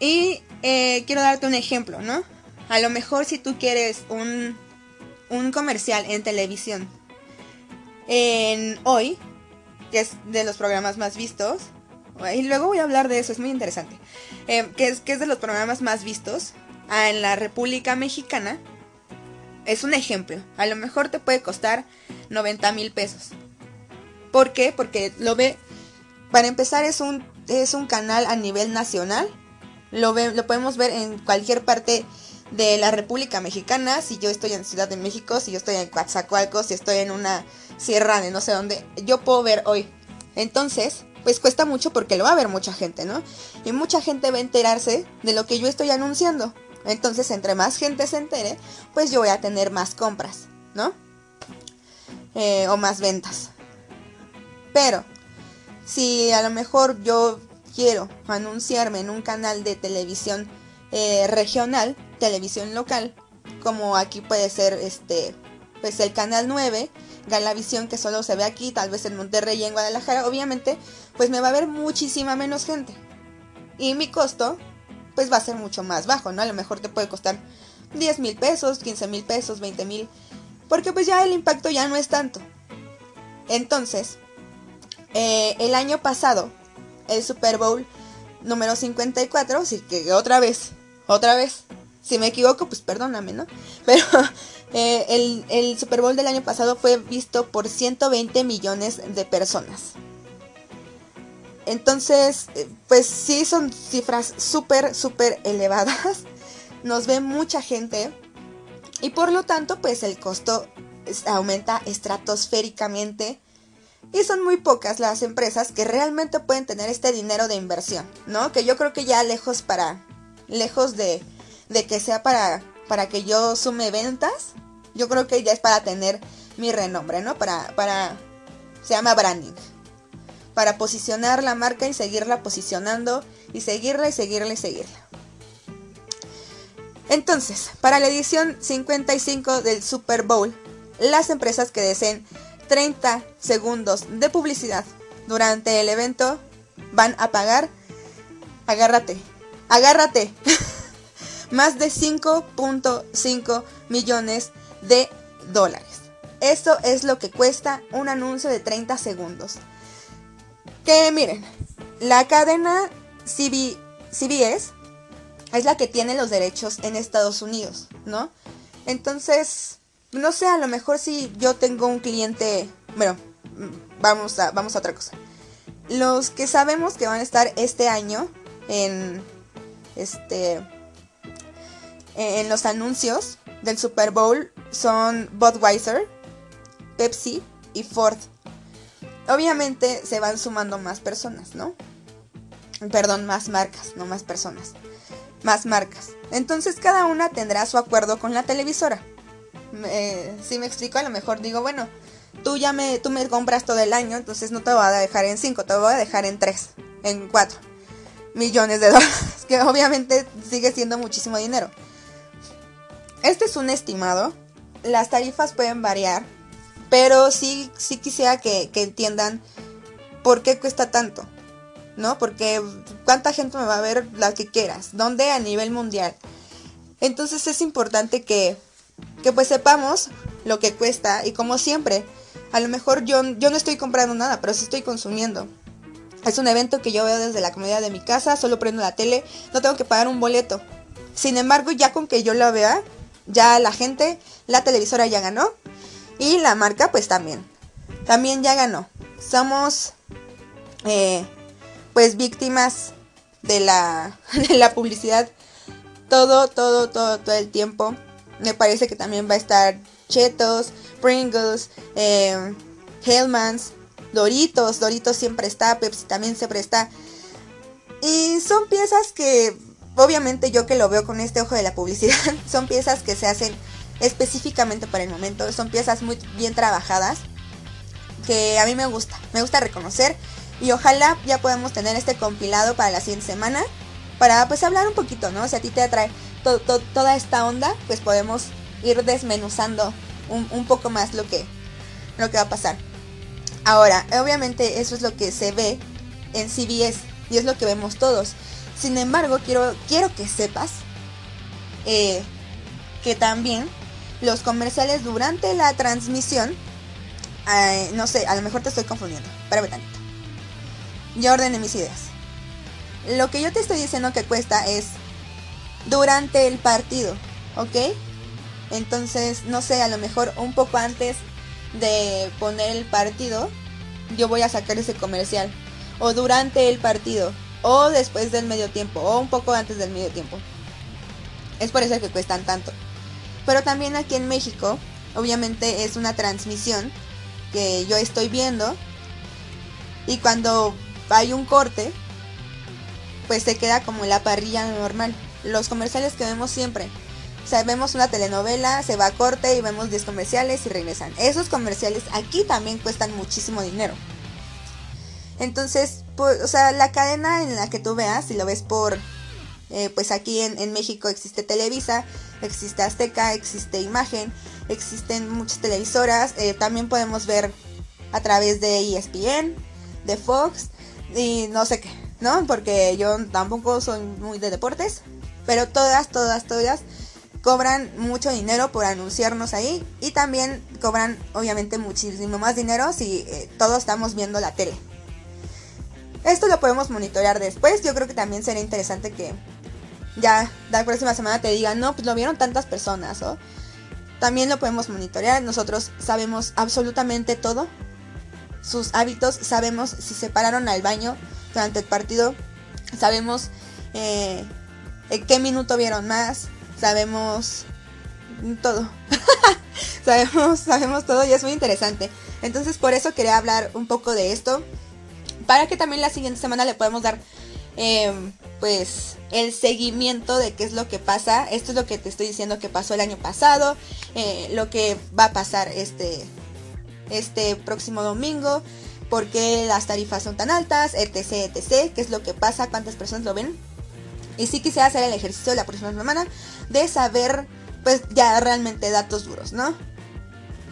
Y eh, quiero darte un ejemplo, ¿no? A lo mejor si tú quieres un, un comercial en televisión, en hoy, que es de los programas más vistos, y luego voy a hablar de eso, es muy interesante. Eh, que, es, que es de los programas más vistos en la República Mexicana. Es un ejemplo. A lo mejor te puede costar 90 mil pesos. ¿Por qué? Porque lo ve. Para empezar, es un, es un canal a nivel nacional. Lo, lo podemos ver en cualquier parte de la República Mexicana. Si yo estoy en Ciudad de México, si yo estoy en Coatzacoalcos, si estoy en una sierra de no sé dónde, yo puedo ver hoy. Entonces, pues cuesta mucho porque lo va a ver mucha gente, ¿no? Y mucha gente va a enterarse de lo que yo estoy anunciando. Entonces, entre más gente se entere, pues yo voy a tener más compras, ¿no? Eh, o más ventas. Pero, si a lo mejor yo quiero anunciarme en un canal de televisión eh, regional, televisión local, como aquí puede ser este, pues el canal 9, Galavisión que solo se ve aquí, tal vez en Monterrey y en Guadalajara, obviamente, pues me va a ver muchísima menos gente. Y mi costo, pues va a ser mucho más bajo, ¿no? A lo mejor te puede costar 10 mil pesos, 15 mil pesos, 20 mil. Porque pues ya el impacto ya no es tanto. Entonces, eh, el año pasado, el Super Bowl número 54, así que otra vez, otra vez, si me equivoco, pues perdóname, ¿no? *laughs* Pero eh, el, el Super Bowl del año pasado fue visto por 120 millones de personas. Entonces, eh, pues sí son cifras súper, súper elevadas. *laughs* Nos ve mucha gente. Y por lo tanto, pues el costo aumenta estratosféricamente. Y son muy pocas las empresas que realmente pueden tener este dinero de inversión, ¿no? Que yo creo que ya lejos para. Lejos de, de que sea para, para que yo sume ventas. Yo creo que ya es para tener mi renombre, ¿no? Para. para se llama branding para posicionar la marca y seguirla posicionando y seguirla y seguirla y seguirla. Entonces, para la edición 55 del Super Bowl, las empresas que deseen 30 segundos de publicidad durante el evento van a pagar, agárrate, agárrate, *laughs* más de 5.5 millones de dólares. Eso es lo que cuesta un anuncio de 30 segundos. Que miren, la cadena CBS es la que tiene los derechos en Estados Unidos, ¿no? Entonces, no sé, a lo mejor si yo tengo un cliente, bueno, vamos a, vamos a otra cosa. Los que sabemos que van a estar este año en este en los anuncios del Super Bowl son Budweiser, Pepsi y Ford obviamente se van sumando más personas, ¿no? Perdón, más marcas, no más personas. Más marcas. Entonces cada una tendrá su acuerdo con la televisora. Si me explico, a lo mejor digo, bueno, tú ya me, tú me compras todo el año, entonces no te voy a dejar en 5, te voy a dejar en 3, en 4 millones de *laughs* dólares, que obviamente sigue siendo muchísimo dinero. Este es un estimado, las tarifas pueden variar pero sí, sí quisiera que, entiendan por qué cuesta tanto. ¿No? Porque cuánta gente me va a ver la que quieras. ¿Dónde? A nivel mundial. Entonces es importante que, que pues sepamos lo que cuesta y como siempre, a lo mejor yo, yo no estoy comprando nada, pero sí estoy consumiendo. Es un evento que yo veo desde la comodidad de mi casa, solo prendo la tele, no tengo que pagar un boleto. Sin embargo, ya con que yo lo vea, ya la gente, la televisora ya ganó y la marca pues también. También ya ganó. Somos eh, pues víctimas de la, *laughs* de la publicidad todo, todo, todo, todo el tiempo. Me parece que también va a estar Chetos, Pringles, eh, Hellmans, Doritos. Doritos siempre está, Pepsi también siempre está. Y son piezas que, obviamente yo que lo veo con este ojo de la publicidad, *laughs* son piezas que se hacen específicamente para el momento. Son piezas muy bien trabajadas que a mí me gusta, me gusta reconocer y ojalá ya podamos tener este compilado para la siguiente semana para pues hablar un poquito, ¿no? Si a ti te atrae toda esta onda, pues podemos ir desmenuzando un, poco más lo que, lo que va a pasar. Ahora, obviamente eso es lo que se ve en CBS y es lo que vemos todos. Sin embargo, quiero, quiero que sepas eh, que también los comerciales durante la transmisión. Eh, no sé, a lo mejor te estoy confundiendo. Espérame tantito. Yo ordené mis ideas. Lo que yo te estoy diciendo que cuesta es durante el partido, ¿ok? Entonces, no sé, a lo mejor un poco antes de poner el partido, yo voy a sacar ese comercial. O durante el partido, o después del medio tiempo, o un poco antes del medio tiempo. Es por eso que cuestan tanto. Pero también aquí en México, obviamente es una transmisión que yo estoy viendo. Y cuando hay un corte, pues se queda como la parrilla normal. Los comerciales que vemos siempre. O sea, vemos una telenovela, se va a corte y vemos 10 comerciales y regresan. Esos comerciales aquí también cuestan muchísimo dinero. Entonces, pues, o sea, la cadena en la que tú veas, si lo ves por, eh, pues aquí en México existe Televisa, existe Azteca, existe Imagen, existen muchas televisoras, eh, también podemos ver a través de ESPN, de Fox y no sé qué, ¿no? Porque yo tampoco soy muy de deportes, pero todas, todas, todas cobran mucho dinero por anunciarnos ahí y también cobran obviamente muchísimo más dinero si eh, todos estamos viendo la tele. Esto lo podemos monitorear después. Yo creo que también sería interesante que ya la próxima semana te digan, no, pues lo vieron tantas personas, ¿o? También lo podemos monitorear. Nosotros sabemos absolutamente todo. Sus hábitos, sabemos si se pararon al baño durante el partido. Sabemos eh, en qué minuto vieron más. Sabemos todo. *laughs* sabemos, sabemos todo y es muy interesante. Entonces por eso quería hablar un poco de esto. Para que también la siguiente semana le podemos dar em, pues el seguimiento de qué es lo que pasa. Esto es lo que te estoy diciendo que pasó el año pasado. Eh, lo que va a pasar este, este próximo domingo. Por qué las tarifas son tan altas, etc, etc. ¿Qué es lo que pasa? ¿Cuántas personas lo ven? Y sí quisiera hacer el ejercicio la próxima semana de saber, pues ya realmente datos duros, ¿no?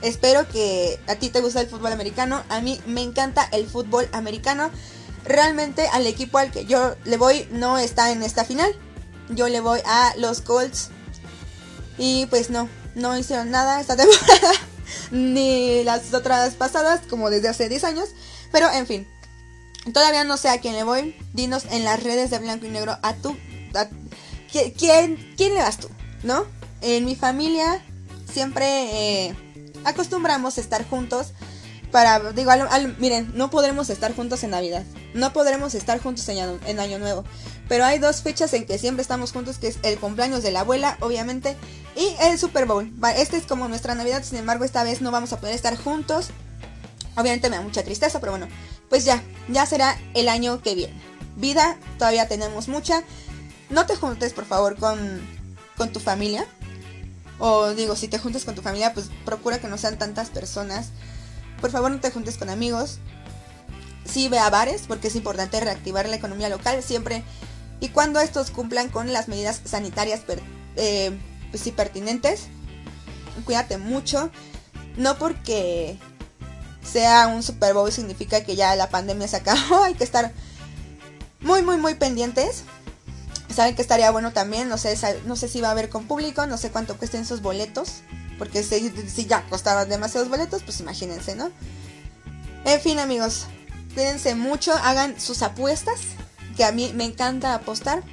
Espero que a ti te guste el fútbol americano. A mí me encanta el fútbol americano. Realmente al equipo al que yo le voy no está en esta final. Yo le voy a los Colts. Y pues no, no hicieron nada esta *laughs* temporada. ni las otras pasadas, como desde hace 10 años. Pero en fin, todavía no sé a quién le voy. Dinos en las redes de blanco y negro a tú. ¿quién, ¿Quién le vas tú? ¿No? En mi familia siempre... Eh, acostumbramos estar juntos para, digo, miren, no podremos estar juntos en Navidad, no podremos estar juntos en año, Nuevo, pero hay dos fechas en que siempre estamos juntos, que es el cumpleaños de la abuela, obviamente, y el Super Bowl. Este es como nuestra Navidad, sin embargo, esta vez no vamos a poder estar juntos. Obviamente me da mucha tristeza, pero bueno, pues ya, ya será el año que viene. Vida, todavía tenemos mucha. No te juntes, por favor, con, con tu familia. O digo, si te juntas con tu familia, pues procura que no sean tantas personas. Por favor, no te juntes con amigos. Sí ve a bares, porque es importante reactivar la economía local siempre y cuando estos cumplan con las medidas sanitarias eh, pues sí, pertinentes. Cuídate mucho. No porque sea un Super Bowl significa que ya la pandemia se acabó. *laughs* Hay que estar muy, muy, muy pendientes. Saben que estaría bueno también, no sé, no sé si va a haber con público, no sé cuánto cuesten sus boletos, porque si, si ya costaban demasiados boletos, pues imagínense, ¿no? En fin, amigos, cuídense mucho, hagan sus apuestas, que a mí me encanta apostar.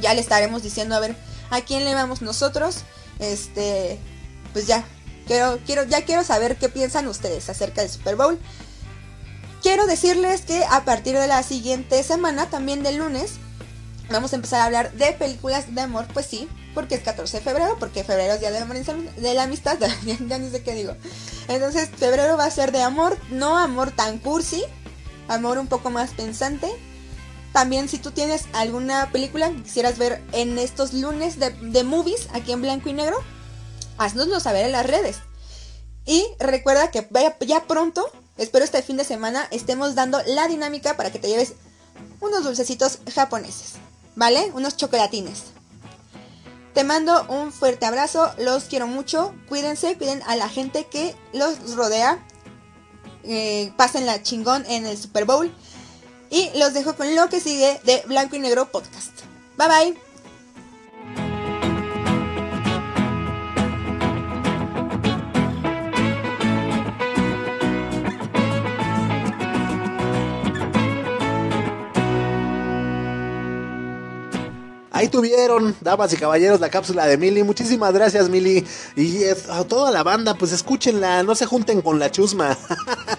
Ya le estaremos diciendo a ver a quién le vamos nosotros. Este, pues ya, quiero, quiero, ya quiero saber qué piensan ustedes acerca del Super Bowl. Quiero decirles que a partir de la siguiente semana, también del lunes, vamos a empezar a hablar de películas de amor, pues sí, porque es 14 de febrero, porque febrero es día de, la amistad, *laughs* ya, ni sé qué digo. Entonces, febrero va a ser de amor, no amor tan cursi, amor un poco más pensante. También si tú tienes alguna película que quisieras ver en estos lunes de, de movies aquí en blanco y negro, haznoslo saber en las redes. Y recuerda que ya pronto, espero este fin de semana, estemos dando la dinámica para que te lleves unos dulcecitos japoneses. ¿vale? Unos chocolatines. Te mando un fuerte abrazo, los quiero mucho, cuídense, cuiden a la gente que los rodea, eh, pasen la chingón en el Super Bowl y los dejo con lo que sigue de Blanco y Negro Podcast. Bye bye. Ahí tuvieron, damas y caballeros, la cápsula de Mili. Muchísimas gracias, Mili. Y a toda la banda, pues escúchenla, no se junten con la chusma.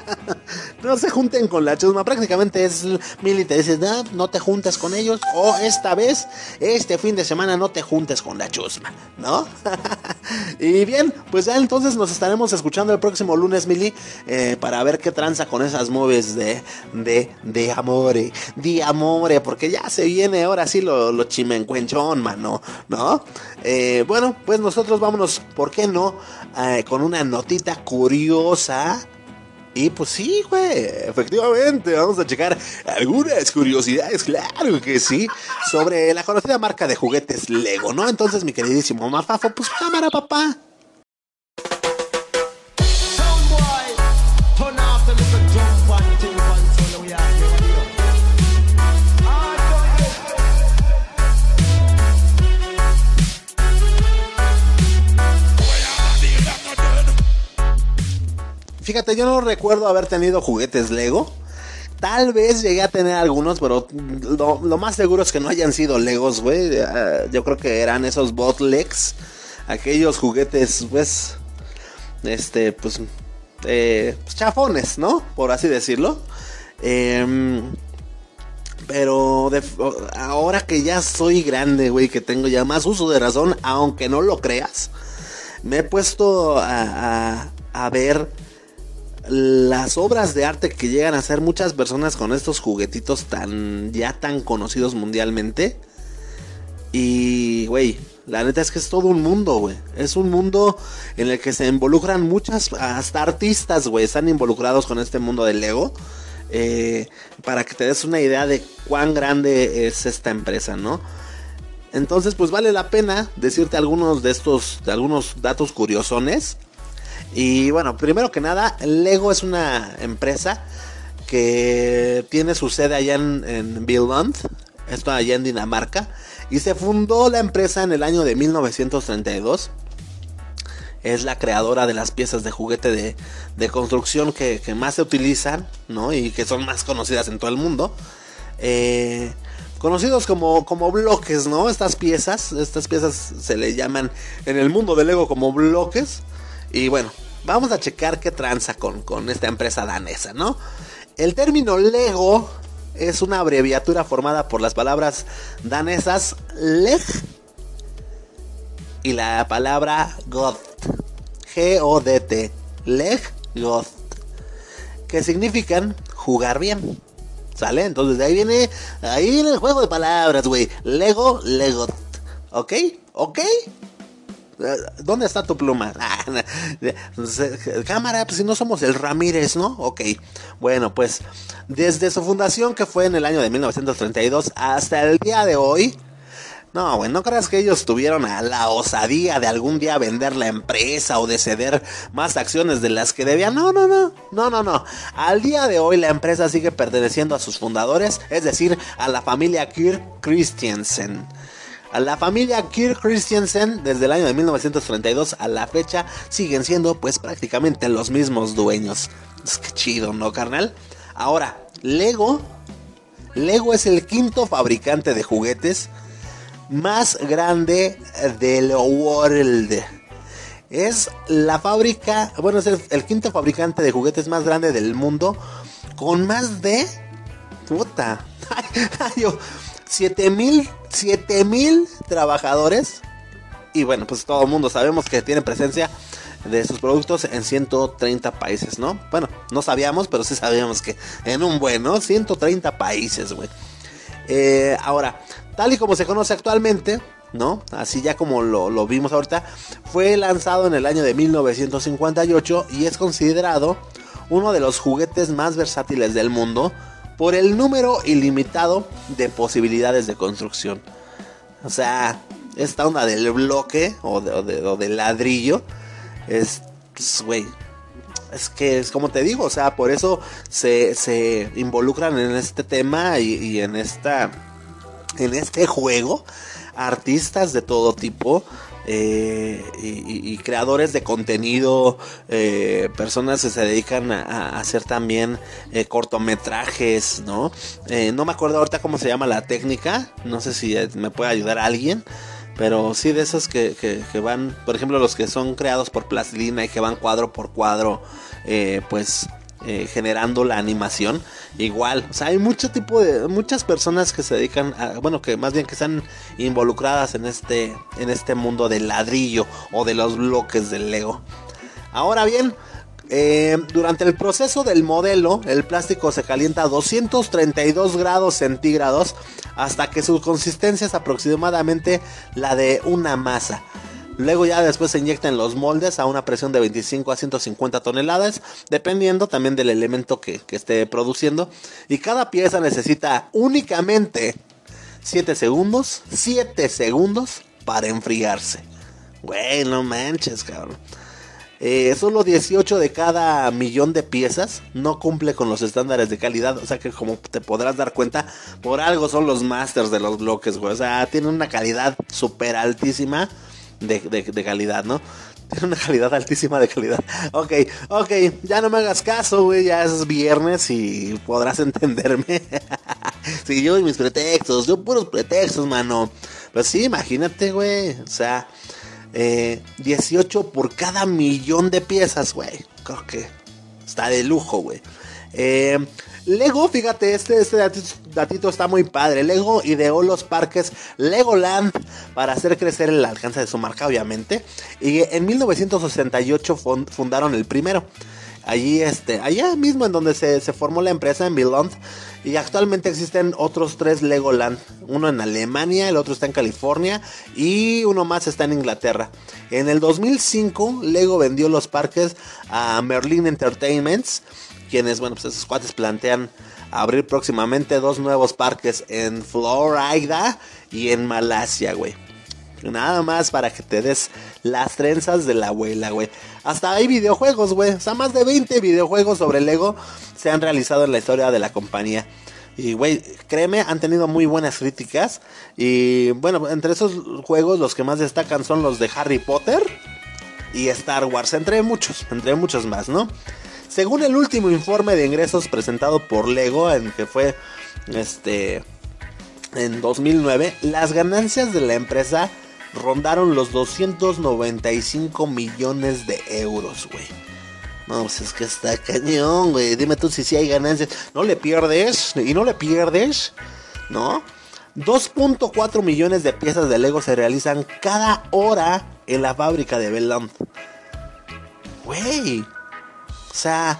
*laughs* no se junten con la chusma. Prácticamente es Mili te dice, no, no te juntes con ellos. O esta vez, este fin de semana, no te juntes con la chusma, ¿no? *laughs* y bien, pues ya entonces nos estaremos escuchando el próximo lunes, Mili, eh, para ver qué tranza con esas moves de, de, de amore, de amore, porque ya se viene ahora sí lo, lo cuenchón, mano, ¿no? Eh, bueno, pues nosotros vámonos, ¿por qué no? Eh, con una notita curiosa. Y pues sí, güey, efectivamente, vamos a checar algunas curiosidades, claro que sí, sobre la conocida marca de juguetes Lego, ¿no? Entonces, mi queridísimo Mafafo, pues cámara, papá. Fíjate, yo no recuerdo haber tenido juguetes Lego. Tal vez llegué a tener algunos, pero lo, más seguro es que no hayan sido Legos, güey. Ah, yo creo que eran esos Botlegs. Aquellos juguetes, pues. Este, pues. Eh, pues chafones, ¿no? Por así decirlo. Eh, pero ahora que ya soy grande, güey, que tengo ya más uso de razón, aunque no lo creas, me he puesto a, a, ver las obras de arte que llegan a hacer muchas personas con estos juguetitos tan ya tan conocidos mundialmente. Y, güey, la neta es que es todo un mundo, güey. Es un mundo en el que se involucran muchas, hasta artistas, güey, están involucrados con este mundo del Lego. Eh, para que te des una idea de cuán grande es esta empresa, ¿no? Entonces, pues vale la pena decirte algunos de estos, de algunos datos curiosones. Y bueno, primero que nada, Lego es una empresa que tiene su sede allá en, en Billund, esto allá en Dinamarca, y se fundó la empresa en el año de 1932 es la creadora de las piezas de juguete de, construcción que, más se utilizan, ¿no? Y que son más conocidas en todo el mundo. Eh, conocidos como, como bloques, ¿no? Estas piezas, estas piezas se le llaman en el mundo del Lego como bloques. Y bueno, vamos a checar qué tranza con, con esta empresa danesa, ¿no? El término Lego es una abreviatura formada por las palabras danesas Leg y la palabra God. G-O-D-T. Leg God. Que significan jugar bien. ¿Sale? Entonces de ahí viene. Ahí viene el juego de palabras, güey. Lego, Lego. ¿Ok? ¿Ok? ¿Dónde está tu pluma? *laughs* cámara, pues si no somos el Ramírez, ¿no? Ok. Bueno, pues desde su fundación, que fue en el año de 1932, hasta el día de hoy, no, güey, no creas que ellos tuvieron a la osadía de algún día vender la empresa o de ceder más acciones de las que debían. No, no, no, no, no, no. Al día de hoy la empresa sigue perteneciendo a sus fundadores, es decir, a la familia Kirk Christiansen. A la familia Kirk Christiansen, desde el año de 1932 a la fecha, siguen siendo pues prácticamente los mismos dueños. Es que chido, ¿no, carnal? Ahora, Lego. Lego es el quinto fabricante de juguetes más grande del world. Es la fábrica, bueno, es el, quinto fabricante de juguetes más grande del mundo. Con más de. Puta. *laughs* 7 mil, 7 mil trabajadores. Y bueno, pues todo el mundo sabemos que tiene presencia de sus productos en 130 países, ¿no? Bueno, no sabíamos, pero sí sabíamos que en un bueno, 130 países, güey. Eh, ahora, tal y como se conoce actualmente, ¿no? Así ya como lo, vimos ahorita, fue lanzado en el año de 1958 y es considerado uno de los juguetes más versátiles del mundo por el número ilimitado de posibilidades de construcción. O sea, esta onda del bloque o, del ladrillo es, pues, güey, es que es como te digo, o sea, por eso se, involucran en este tema y en esta en este juego artistas de todo tipo. Eh, y, creadores de contenido, eh, personas que se dedican a, hacer también eh, cortometrajes, ¿no? no me acuerdo ahorita cómo se llama la técnica, no sé si me puede ayudar alguien, pero sí de esos que, que van, por ejemplo, los que son creados por plastilina y que van cuadro por cuadro, pues eh, generando la animación. Igual, o sea, hay mucho tipo de, muchas personas que se dedican a, bueno, que más bien que están involucradas en este, en este mundo del ladrillo o de los bloques del Lego. Ahora bien, eh, durante el proceso del modelo, el plástico se calienta a 232 grados centígrados hasta que su consistencia es aproximadamente la de una masa. Luego ya después se inyectan los moldes a una presión de 25 a 150 toneladas, dependiendo también del elemento que, esté produciendo. Y cada pieza necesita únicamente 7 segundos, 7 segundos para enfriarse. Güey, no manches, cabrón. Eh, solo 18 de cada millón de piezas no cumple con los estándares de calidad. O sea que como te podrás dar cuenta, por algo son los masters de los bloques, güey. O sea, tienen una calidad súper altísima de, calidad, ¿no? *laughs* Tiene una calidad altísima de calidad. Ok, ok, ya no me hagas caso, güey. Ya es viernes y podrás entenderme. *laughs* sí, yo y mis pretextos, yo puros pretextos, mano. Pues sí, imagínate, güey. O sea, 18 eh, por cada millón de piezas, güey. Creo que está de lujo, güey. Eh, Lego, fíjate, este, este datito, está muy padre. Lego ideó los parques Legoland para hacer crecer el alcance de su marca, obviamente. Y en 1968 fundaron el primero. Allí, este, allá mismo en donde se, formó la empresa, en Billund. Y actualmente existen otros tres Legoland. Uno en Alemania, el otro está en California y uno más está en Inglaterra. En el 2005, Lego vendió los parques a Merlin Entertainments quienes, bueno, pues esos cuates plantean abrir próximamente dos nuevos parques en Florida y en Malasia, güey. Nada más para que te des las trenzas de la abuela, güey. Hasta hay videojuegos, güey. O sea, más de 20 videojuegos sobre Lego se han realizado en la historia de la compañía. Y, güey, créeme, han tenido muy buenas críticas. Y, bueno, entre esos juegos los que más destacan son los de Harry Potter y Star Wars. Entre muchos, entre muchos más, ¿no? Según el último informe de ingresos presentado por Lego, en que fue este en 2009, las ganancias de la empresa rondaron los 295 millones de euros, güey. No, pues es que está cañón, güey. Dime tú si sí hay ganancias. No le pierdes, y no le pierdes, ¿no? 2.4 millones de piezas de Lego se realizan cada hora en la fábrica de Belland. Güey, sea,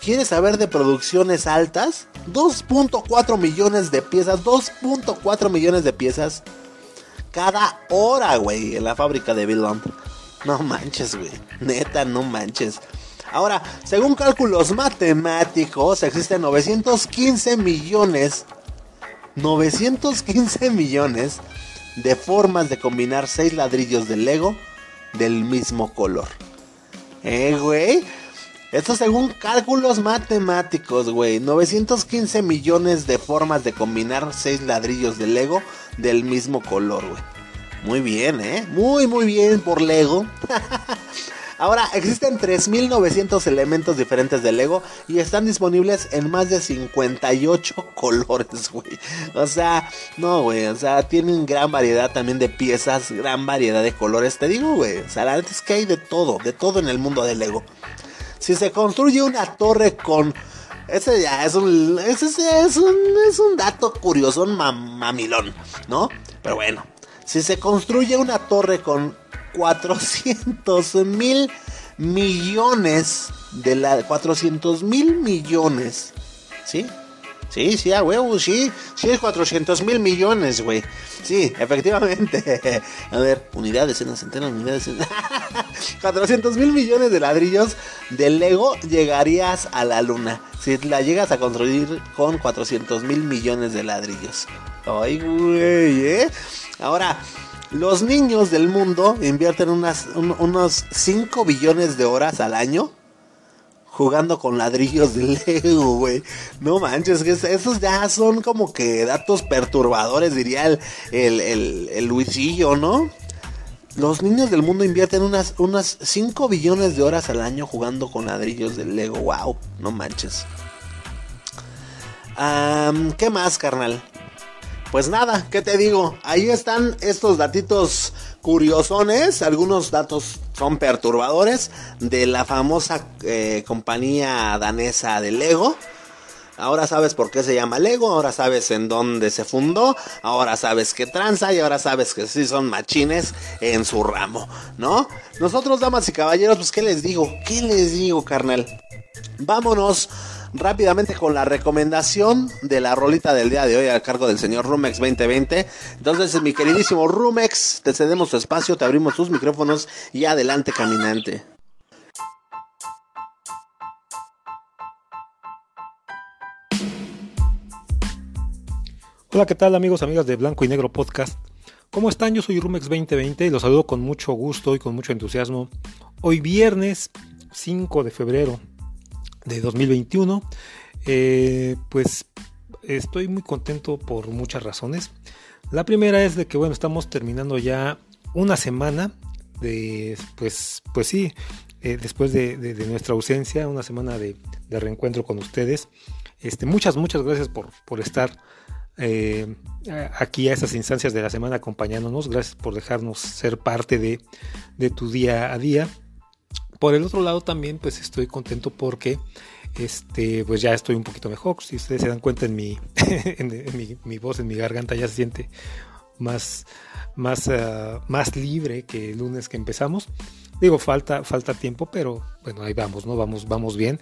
¿quieres saber de producciones altas? 2.4 millones de piezas, 2.4 millones de piezas cada hora, güey, en la fábrica de Billund. No manches, güey. Neta, no manches. Ahora, según cálculos matemáticos, existen 915 millones, 915 millones de formas de combinar 6 ladrillos de Lego del mismo color. ¿Eh, güey? Esto según cálculos matemáticos, güey. 915 millones de formas de combinar 6 ladrillos de Lego del mismo color, güey. Muy bien, ¿eh? Muy, muy bien por Lego. *laughs* Ahora, existen 3.900 elementos diferentes de Lego y están disponibles en más de 58 *laughs* colores, güey. O sea, no, güey. O sea, tienen gran variedad también de piezas, gran variedad de colores. Te digo, güey. O sea, la verdad es que hay de todo, de todo en el mundo de Lego. Si se construye una torre con... Ese ya es un, ese es un, es un dato curioso, mamilón, ¿no? Pero bueno, si se construye una torre con 400 mil millones de la 400 mil millones, ¿sí? Sí, sí, a huevo, sí, sí es 400 mil millones, güey. Sí, efectivamente. *laughs* A ver, unidades, en enteras, unidades. En... *laughs* 400 mil millones de ladrillos de Lego llegarías a la luna. Si la llegas a construir con 400 mil millones de ladrillos. Ay, güey, ¿eh? Ahora, los niños del mundo invierten unas, unos 5 billones de horas al año jugando con ladrillos de Lego, güey. No manches, esos ya son como que datos perturbadores, diría el, el, el, Luisillo, ¿no? Los niños del mundo invierten unas, unas 5 billones de horas al año jugando con ladrillos de Lego. Wow, no manches. ¿Qué más, carnal? Pues nada, ¿qué te digo? Ahí están estos datitos curiosones, algunos datos son perturbadores de la famosa eh, compañía danesa de Lego. Ahora sabes por qué se llama Lego, ahora sabes en dónde se fundó, ahora sabes que tranza y ahora sabes que sí son machines en su ramo, ¿no? Nosotros, damas y caballeros, pues ¿qué les digo? ¿Qué les digo, carnal? Vámonos rápidamente con la recomendación de la rolita del día de hoy a cargo del señor Rumex 2020. Entonces, mi queridísimo Rumex, te cedemos tu espacio, te abrimos tus micrófonos y adelante, caminante. Hola, ¿qué tal amigos, amigas de Blanco y Negro Podcast? ¿Cómo están? Yo soy Rumex 2020 y los saludo con mucho gusto y con mucho entusiasmo. Hoy viernes 5 de febrero de 2021. Eh, pues estoy muy contento por muchas razones. La primera es de que bueno, estamos terminando ya una semana de pues, pues sí, eh, después de, nuestra ausencia, una semana de, reencuentro con ustedes. Este, muchas, muchas gracias por, por estar eh, aquí a esas instancias de la semana acompañándonos. Gracias por dejarnos ser parte de, tu día a día. Por el otro lado también pues estoy contento porque este, pues ya estoy un poquito mejor. Si ustedes se dan cuenta en mi, *laughs* en, mi, voz, en mi garganta ya se siente más, más, ah, más libre que el lunes que empezamos. Digo, falta, falta tiempo, pero bueno, ahí vamos, ¿no? Vamos, vamos bien.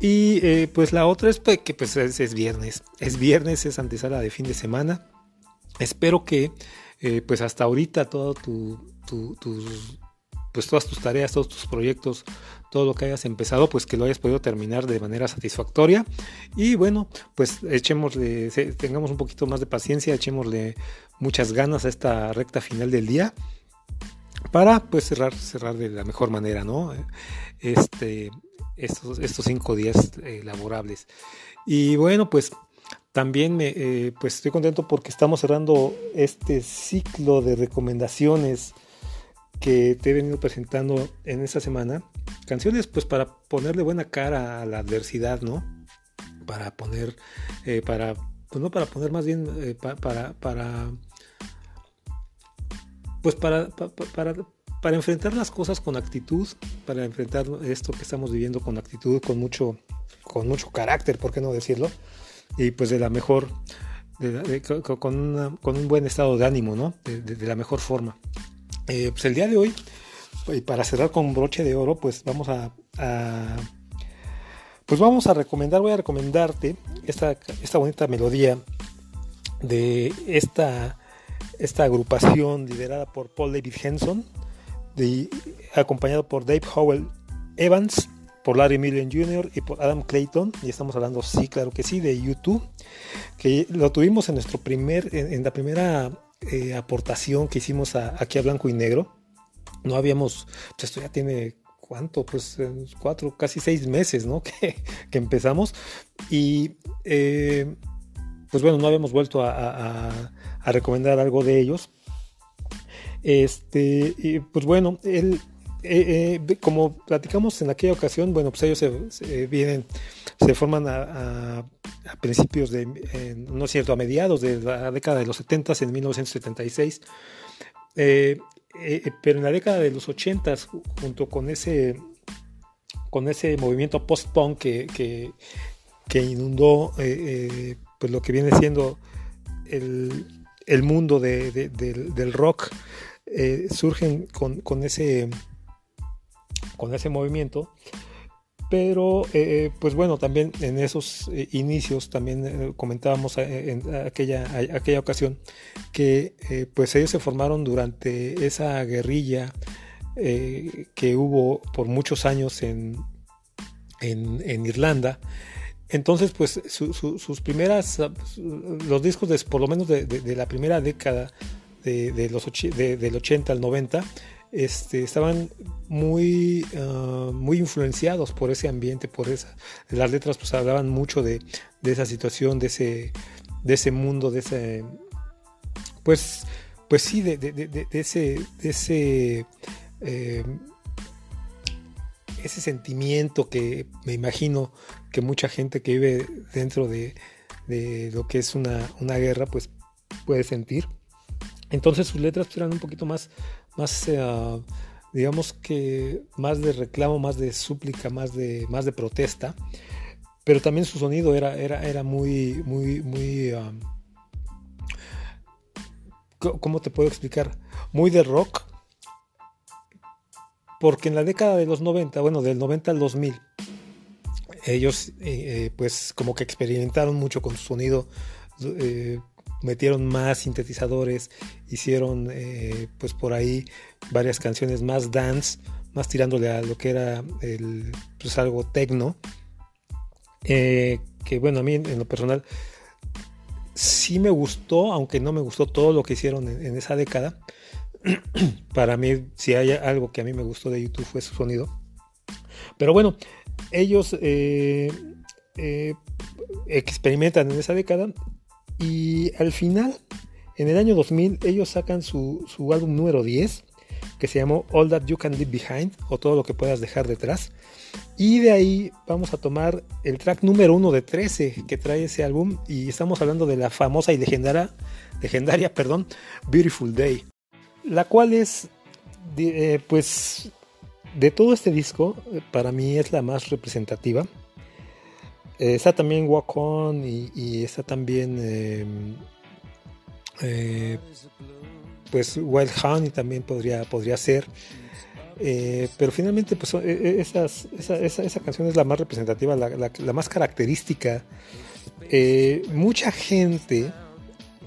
Y eh, pues la otra es pues, que pues es, viernes. Es viernes, es antesala de fin de semana. Espero que eh, pues hasta ahorita todo tu, tus, pues todas tus tareas, todos tus proyectos, todo lo que hayas empezado, pues que lo hayas podido terminar de manera satisfactoria. Y bueno, pues echémosle, tengamos un poquito más de paciencia, echémosle muchas ganas a esta recta final del día para pues cerrar, cerrar de la mejor manera, ¿no? Este, estos, estos cinco días eh, laborables. Y bueno, pues también me, eh, pues estoy contento porque estamos cerrando este ciclo de recomendaciones que te he venido presentando en esta semana. Canciones pues para ponerle buena cara a la adversidad, ¿no? Para poner, eh, para, pues no para poner más bien, para, para, pues para, para, para enfrentar las cosas con actitud, para enfrentar esto que estamos viviendo con actitud, con mucho, con mucho carácter, ¿por qué no decirlo? Y pues de la mejor, con, con, un buen estado de ánimo, ¿no? De, la mejor forma. Eh, pues el día de hoy, para cerrar con broche de oro, pues vamos a, pues vamos a recomendar, voy a recomendarte esta, esta bonita melodía de esta, esta agrupación liderada por Paul David Henson acompañado por Dave Howell Evans, por Larry Millen Jr. y por Adam Clayton. Y estamos hablando, sí, claro que sí, de YouTube, que lo tuvimos en nuestro primer, en, la primera eh, aportación que hicimos aquí a Blanco y Negro. No habíamos, pues esto ya tiene ¿cuánto? Pues cuatro, casi seis meses, ¿no? *laughs* Que, empezamos. Y eh, pues bueno, no habíamos vuelto a, recomendar algo de ellos. Este, pues bueno, él, eh, como platicamos en aquella ocasión, bueno, pues ellos se, vienen, se forman a, principios de, no es cierto, a mediados de la década de los 70, en 1976. Eh, pero en la década de los 80, junto con ese, con ese movimiento post-punk que, que, inundó pues lo que viene siendo el, el mundo del rock, eh, surgen con, ese, con ese movimiento. Pero, eh, pues bueno, también en esos eh, inicios, también comentábamos en aquella, aquella ocasión, que pues ellos se formaron durante esa guerrilla que hubo por muchos años en, en, Irlanda. Entonces, pues sus primeras, los discos, de, por lo menos de la primera década de, los del 80 al 90 este, estaban muy, ah, muy influenciados por ese ambiente, por esa, las letras pues hablaban mucho de, esa situación, de ese, de ese mundo, de ese, pues, pues sí, de, ese, ese, eh, ese sentimiento que me imagino que mucha gente que vive dentro de, lo que es una, una guerra, pues puede sentir. Entonces sus letras eran un poquito más, más eh, digamos que más de reclamo, más de súplica, más de, más de protesta. Pero también su sonido era, era, era muy, muy, muy... ¿Cómo te puedo explicar? Muy de rock. Porque en la década de los 90, bueno, del 90 al 2000, ellos eh, eh, pues como que experimentaron mucho con su sonido metieron más sintetizadores, hicieron eh, pues por ahí varias canciones más dance, más tirándole a lo que era el, pues algo tecno, eh, que bueno, a mí en lo personal sí me gustó, aunque no me gustó todo lo que hicieron en, esa década. *clears throat* Para mí, si hay algo que a mí me gustó de YouTube fue su sonido. Pero bueno, ellos eh, experimentan en esa década y al final, en el año 2000, ellos sacan su, álbum número 10, que se llamó All That You Can Leave Behind o todo lo que puedas dejar detrás. Y de ahí vamos a tomar el track número uno de 13 que trae ese álbum y estamos hablando de la famosa y legendaria, legendaria perdón, Beautiful Day, la cual es eh, pues de todo este disco para mí es la más representativa. Eh, está también Walk On y, está también em, eh, pues Wild Honey también podría, podría ser. Eh, pero finalmente, pues e, e, esas, esa, canción es la más representativa, la, más característica. Mucha gente,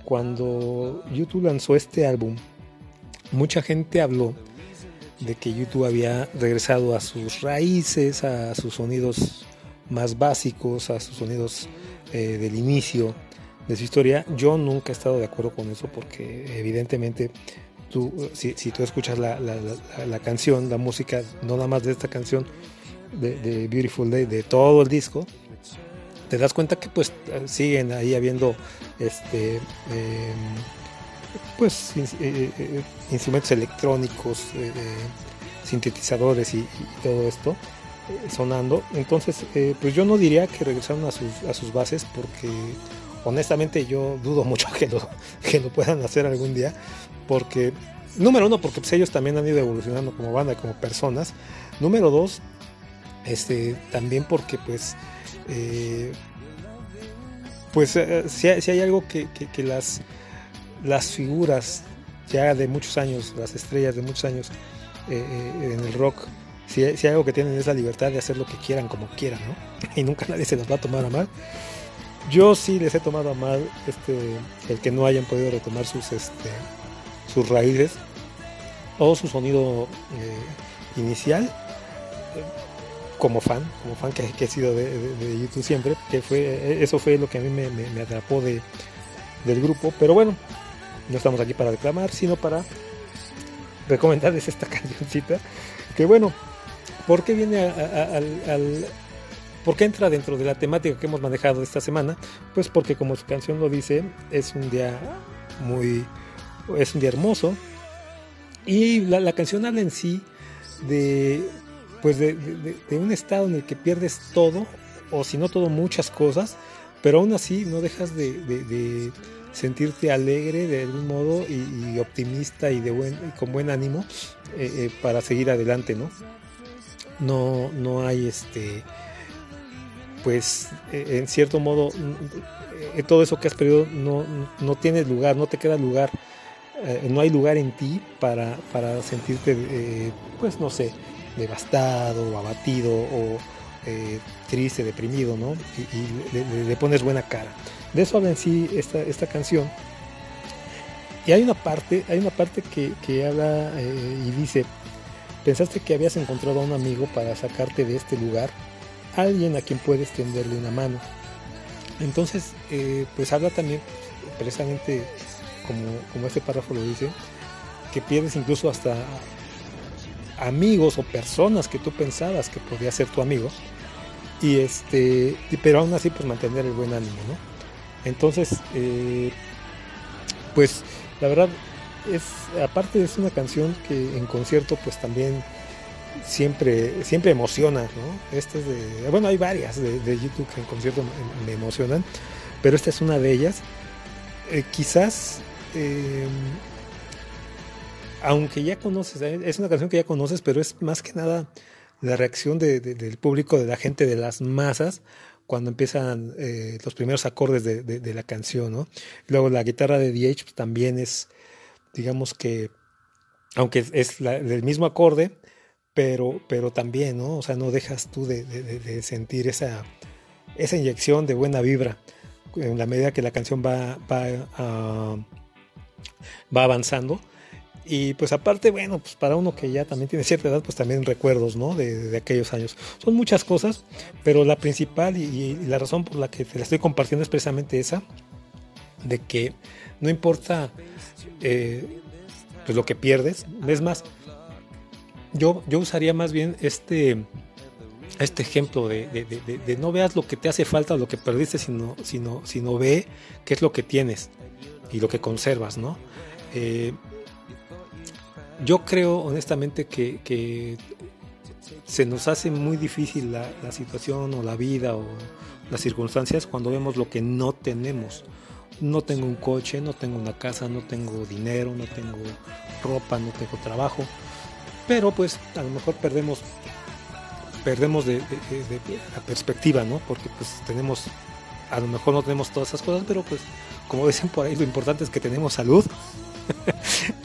cuando YouTube lanzó este álbum, mucha gente habló de que YouTube había regresado a sus raíces, a sus sonidos más básicos, a sus sonidos eh, del inicio de su historia. Yo nunca he estado de acuerdo con eso porque evidentemente tú, si, tú escuchas la, canción, la música, no nada más de esta canción de, Beautiful Day, de todo el disco, te das cuenta que pues siguen ahí habiendo este em, pues eh, eh, instrumentos electrónicos, eh, sintetizadores y, todo esto sonando. Entonces, pues yo no diría que regresaron a sus, a sus bases porque honestamente yo dudo mucho *laughs* que lo, que lo puedan hacer algún día, porque, número uno, porque pues, ellos también han ido evolucionando como banda, como personas, número dos, este, también porque pues, eh, pues eh, si, hay algo que, las, las figuras ya de muchos años, las estrellas de muchos años eh, en el rock, si, si, algo que tienen es la libertad de hacer lo que quieran como quieran, ¿no? *laughs* Y nunca nadie se los va a tomar a mal. Yo sí les he tomado a mal este, el que no hayan podido retomar sus, este, sus raíces o su sonido eh, inicial como fan, como fan que, he sido de, YouTube siempre, que fue, eso fue lo que a mí me, atrapó de, del grupo, pero bueno, no estamos aquí para reclamar, sino para recomendarles esta *laughs* cancioncita, que bueno, ¿por qué viene al, ¿Por qué entra dentro de la temática que hemos manejado esta semana? Pues porque como su canción lo dice, es un día muy, es un día hermoso. Y la, canción habla en sí de, pues de, un estado en el que pierdes todo, o si no todo, muchas cosas, pero aún así no dejas de, sentirte alegre de algún modo y, optimista y, de buen, con buen ánimo eh, eh, para seguir adelante, ¿no? No, no hay este pues eh, en cierto modo eh, todo eso que has perdido no, no tiene lugar, no te queda lugar, eh, no hay lugar en ti para, para sentirte, pues no sé, devastado, abatido o triste, deprimido, ¿no? Y, le, pones buena cara. De eso habla en sí esta, esta canción. Y hay una parte, hay una parte que, que habla y dice, pensaste que habías encontrado a un amigo para sacarte de este lugar alguien a quien puedes tenderle una mano. Entonces, eh, pues habla también, precisamente como, como este párrafo lo dice, que pierdes incluso hasta amigos o personas que tú pensabas que podía ser tu amigo. Y este, pero aún así, pues mantener el buen ánimo, ¿no? Entonces, eh, pues la verdad es, aparte es una canción que en concierto, pues también siempre, siempre emociona, ¿no? Esta es de, bueno, hay varias de, YouTube que en concierto me, emocionan, pero esta es una de ellas. Eh, quizás, em, aunque ya conoces, ¿eh? es una canción que ya conoces, pero es más que nada la reacción del público, de la gente, de las masas, cuando empiezan eh, los primeros acordes de, la canción, ¿no? Luego la guitarra de DH pues, también es, digamos que, aunque es del mismo acorde, pero, pero también, ¿no? O sea, no dejas tú de, sentir esa, esa inyección de buena vibra en la medida que la canción va, va, ah, va avanzando. Y pues aparte, bueno, pues para uno que ya también tiene cierta edad, pues también recuerdos, ¿no? De, aquellos años. Son muchas cosas, pero la principal y, la razón por la que te la estoy compartiendo es precisamente esa, de que no importa eh, pues lo que pierdes, es más, yo, yo usaría más bien este, este ejemplo de, no veas lo que te hace falta o lo que perdiste, sino, sino, sino ve qué es lo que tienes y lo que conservas, ¿no? Eh, yo creo honestamente que, se nos hace muy difícil la, situación o la vida o las circunstancias cuando vemos lo que no tenemos. No tengo un coche, no tengo una casa, no tengo dinero, no tengo ropa, no tengo trabajo. Pero pues a lo mejor perdemos perdemos de, la perspectiva, ¿no? Porque pues tenemos, a lo mejor no tenemos todas esas cosas, pero pues como dicen por ahí, lo importante es que tenemos salud.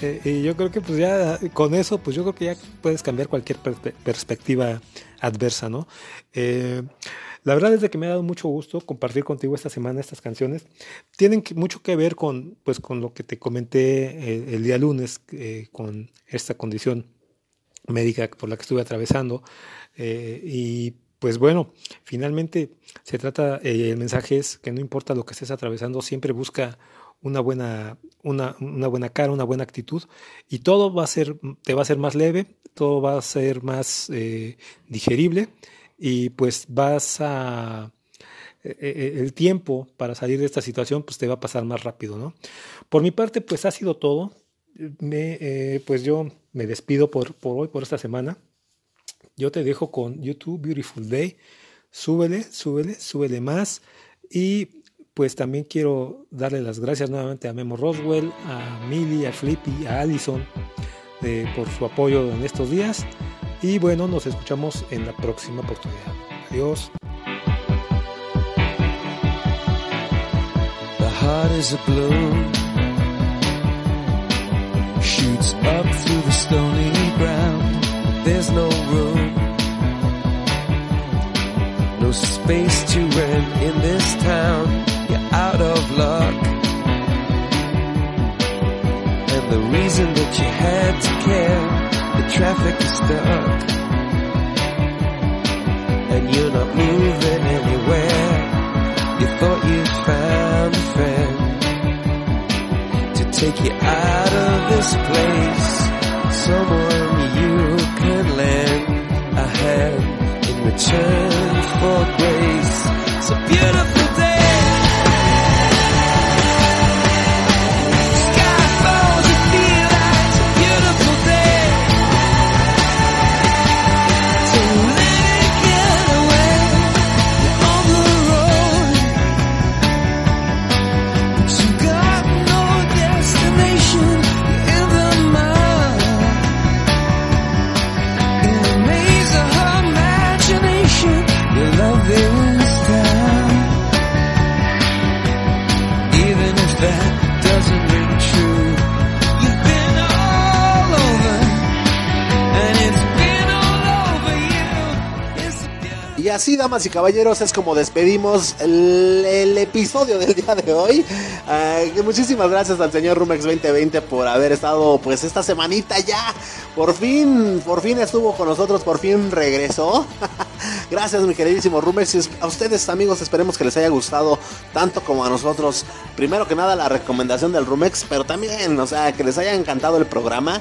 *laughs* y yo creo que pues ya con eso, pues yo creo que ya puedes cambiar cualquier per perspectiva adversa, ¿no? Eh, la verdad es de que me ha dado mucho gusto compartir contigo esta semana estas canciones. Tienen mucho que ver con, pues, con lo que te comenté el, el día lunes, eh, con esta condición médica por la que estuve atravesando. Eh, y pues bueno, finalmente se trata, eh, el mensaje es que no importa lo que estés atravesando, siempre busca una buena, una, una, buena cara, una buena actitud y todo va a ser, te va a ser más leve, todo va a ser más eh, digerible y pues vas a, el tiempo para salir de esta situación pues te va a pasar más rápido, ¿no? Por mi parte pues ha sido todo, me, eh, pues yo me despido por, por hoy, por esta semana. Yo te dejo con YouTube Beautiful Day. Súbele, súbele, súbele más. Y pues también quiero darle las gracias nuevamente a Memo Roswell, a Millie, a Flippy, a Allison eh, por su apoyo en estos días. Y bueno, nos escuchamos en la próxima oportunidad. Adiós. The heart is a blue. shoots up through the stony ground. There's no room, no space to rent in this town. You're out of luck. And the reason that you had to care, the traffic is stuck. And you're not moving anywhere. You thought you'd found a friend To take you out of this place. Someone you can lend a hand in return for grace. A beautiful damas y caballeros, es como despedimos el, el episodio del día de hoy. Que muchísimas gracias al señor Rumex 2020 por haber estado, pues, esta semanita ya. Por fin, por fin estuvo con nosotros, por fin regresó. *laughs* gracias, mi queridísimo Rumex. Y A ustedes, amigos, esperemos que les haya gustado tanto como a nosotros. Primero que nada, la recomendación del Rumex, pero también, o sea, que les haya encantado el programa.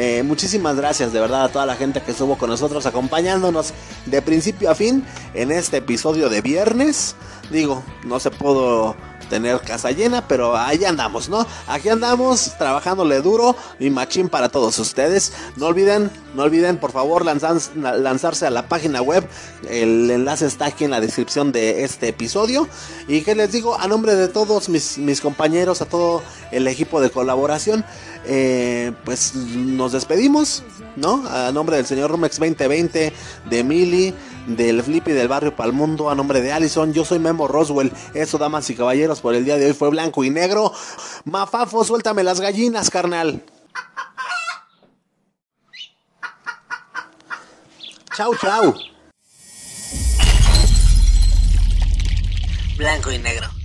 Eh, muchísimas gracias de verdad a toda la gente que estuvo con nosotros acompañándonos de principio a fin en este episodio de viernes. Digo, no se pudo tener casa llena, pero ahí andamos, ¿no? Aquí andamos trabajándole duro y machín para todos ustedes. No olviden, no olviden por favor lanzarse a la página web. El enlace está aquí en la descripción de este episodio. Y que les digo, a nombre de todos mis, mis compañeros, a todo el equipo de colaboración, eh, pues nos despedimos, ¿no? A nombre del señor Rumex 2020, de Mili, del Flippy del barrio Palmundo, a nombre de Allison, yo soy Memo Roswell. Eso, damas y caballeros, por el día de hoy fue blanco y negro. Mafafo, suéltame las gallinas, carnal. Chau, chau. Blanco y negro.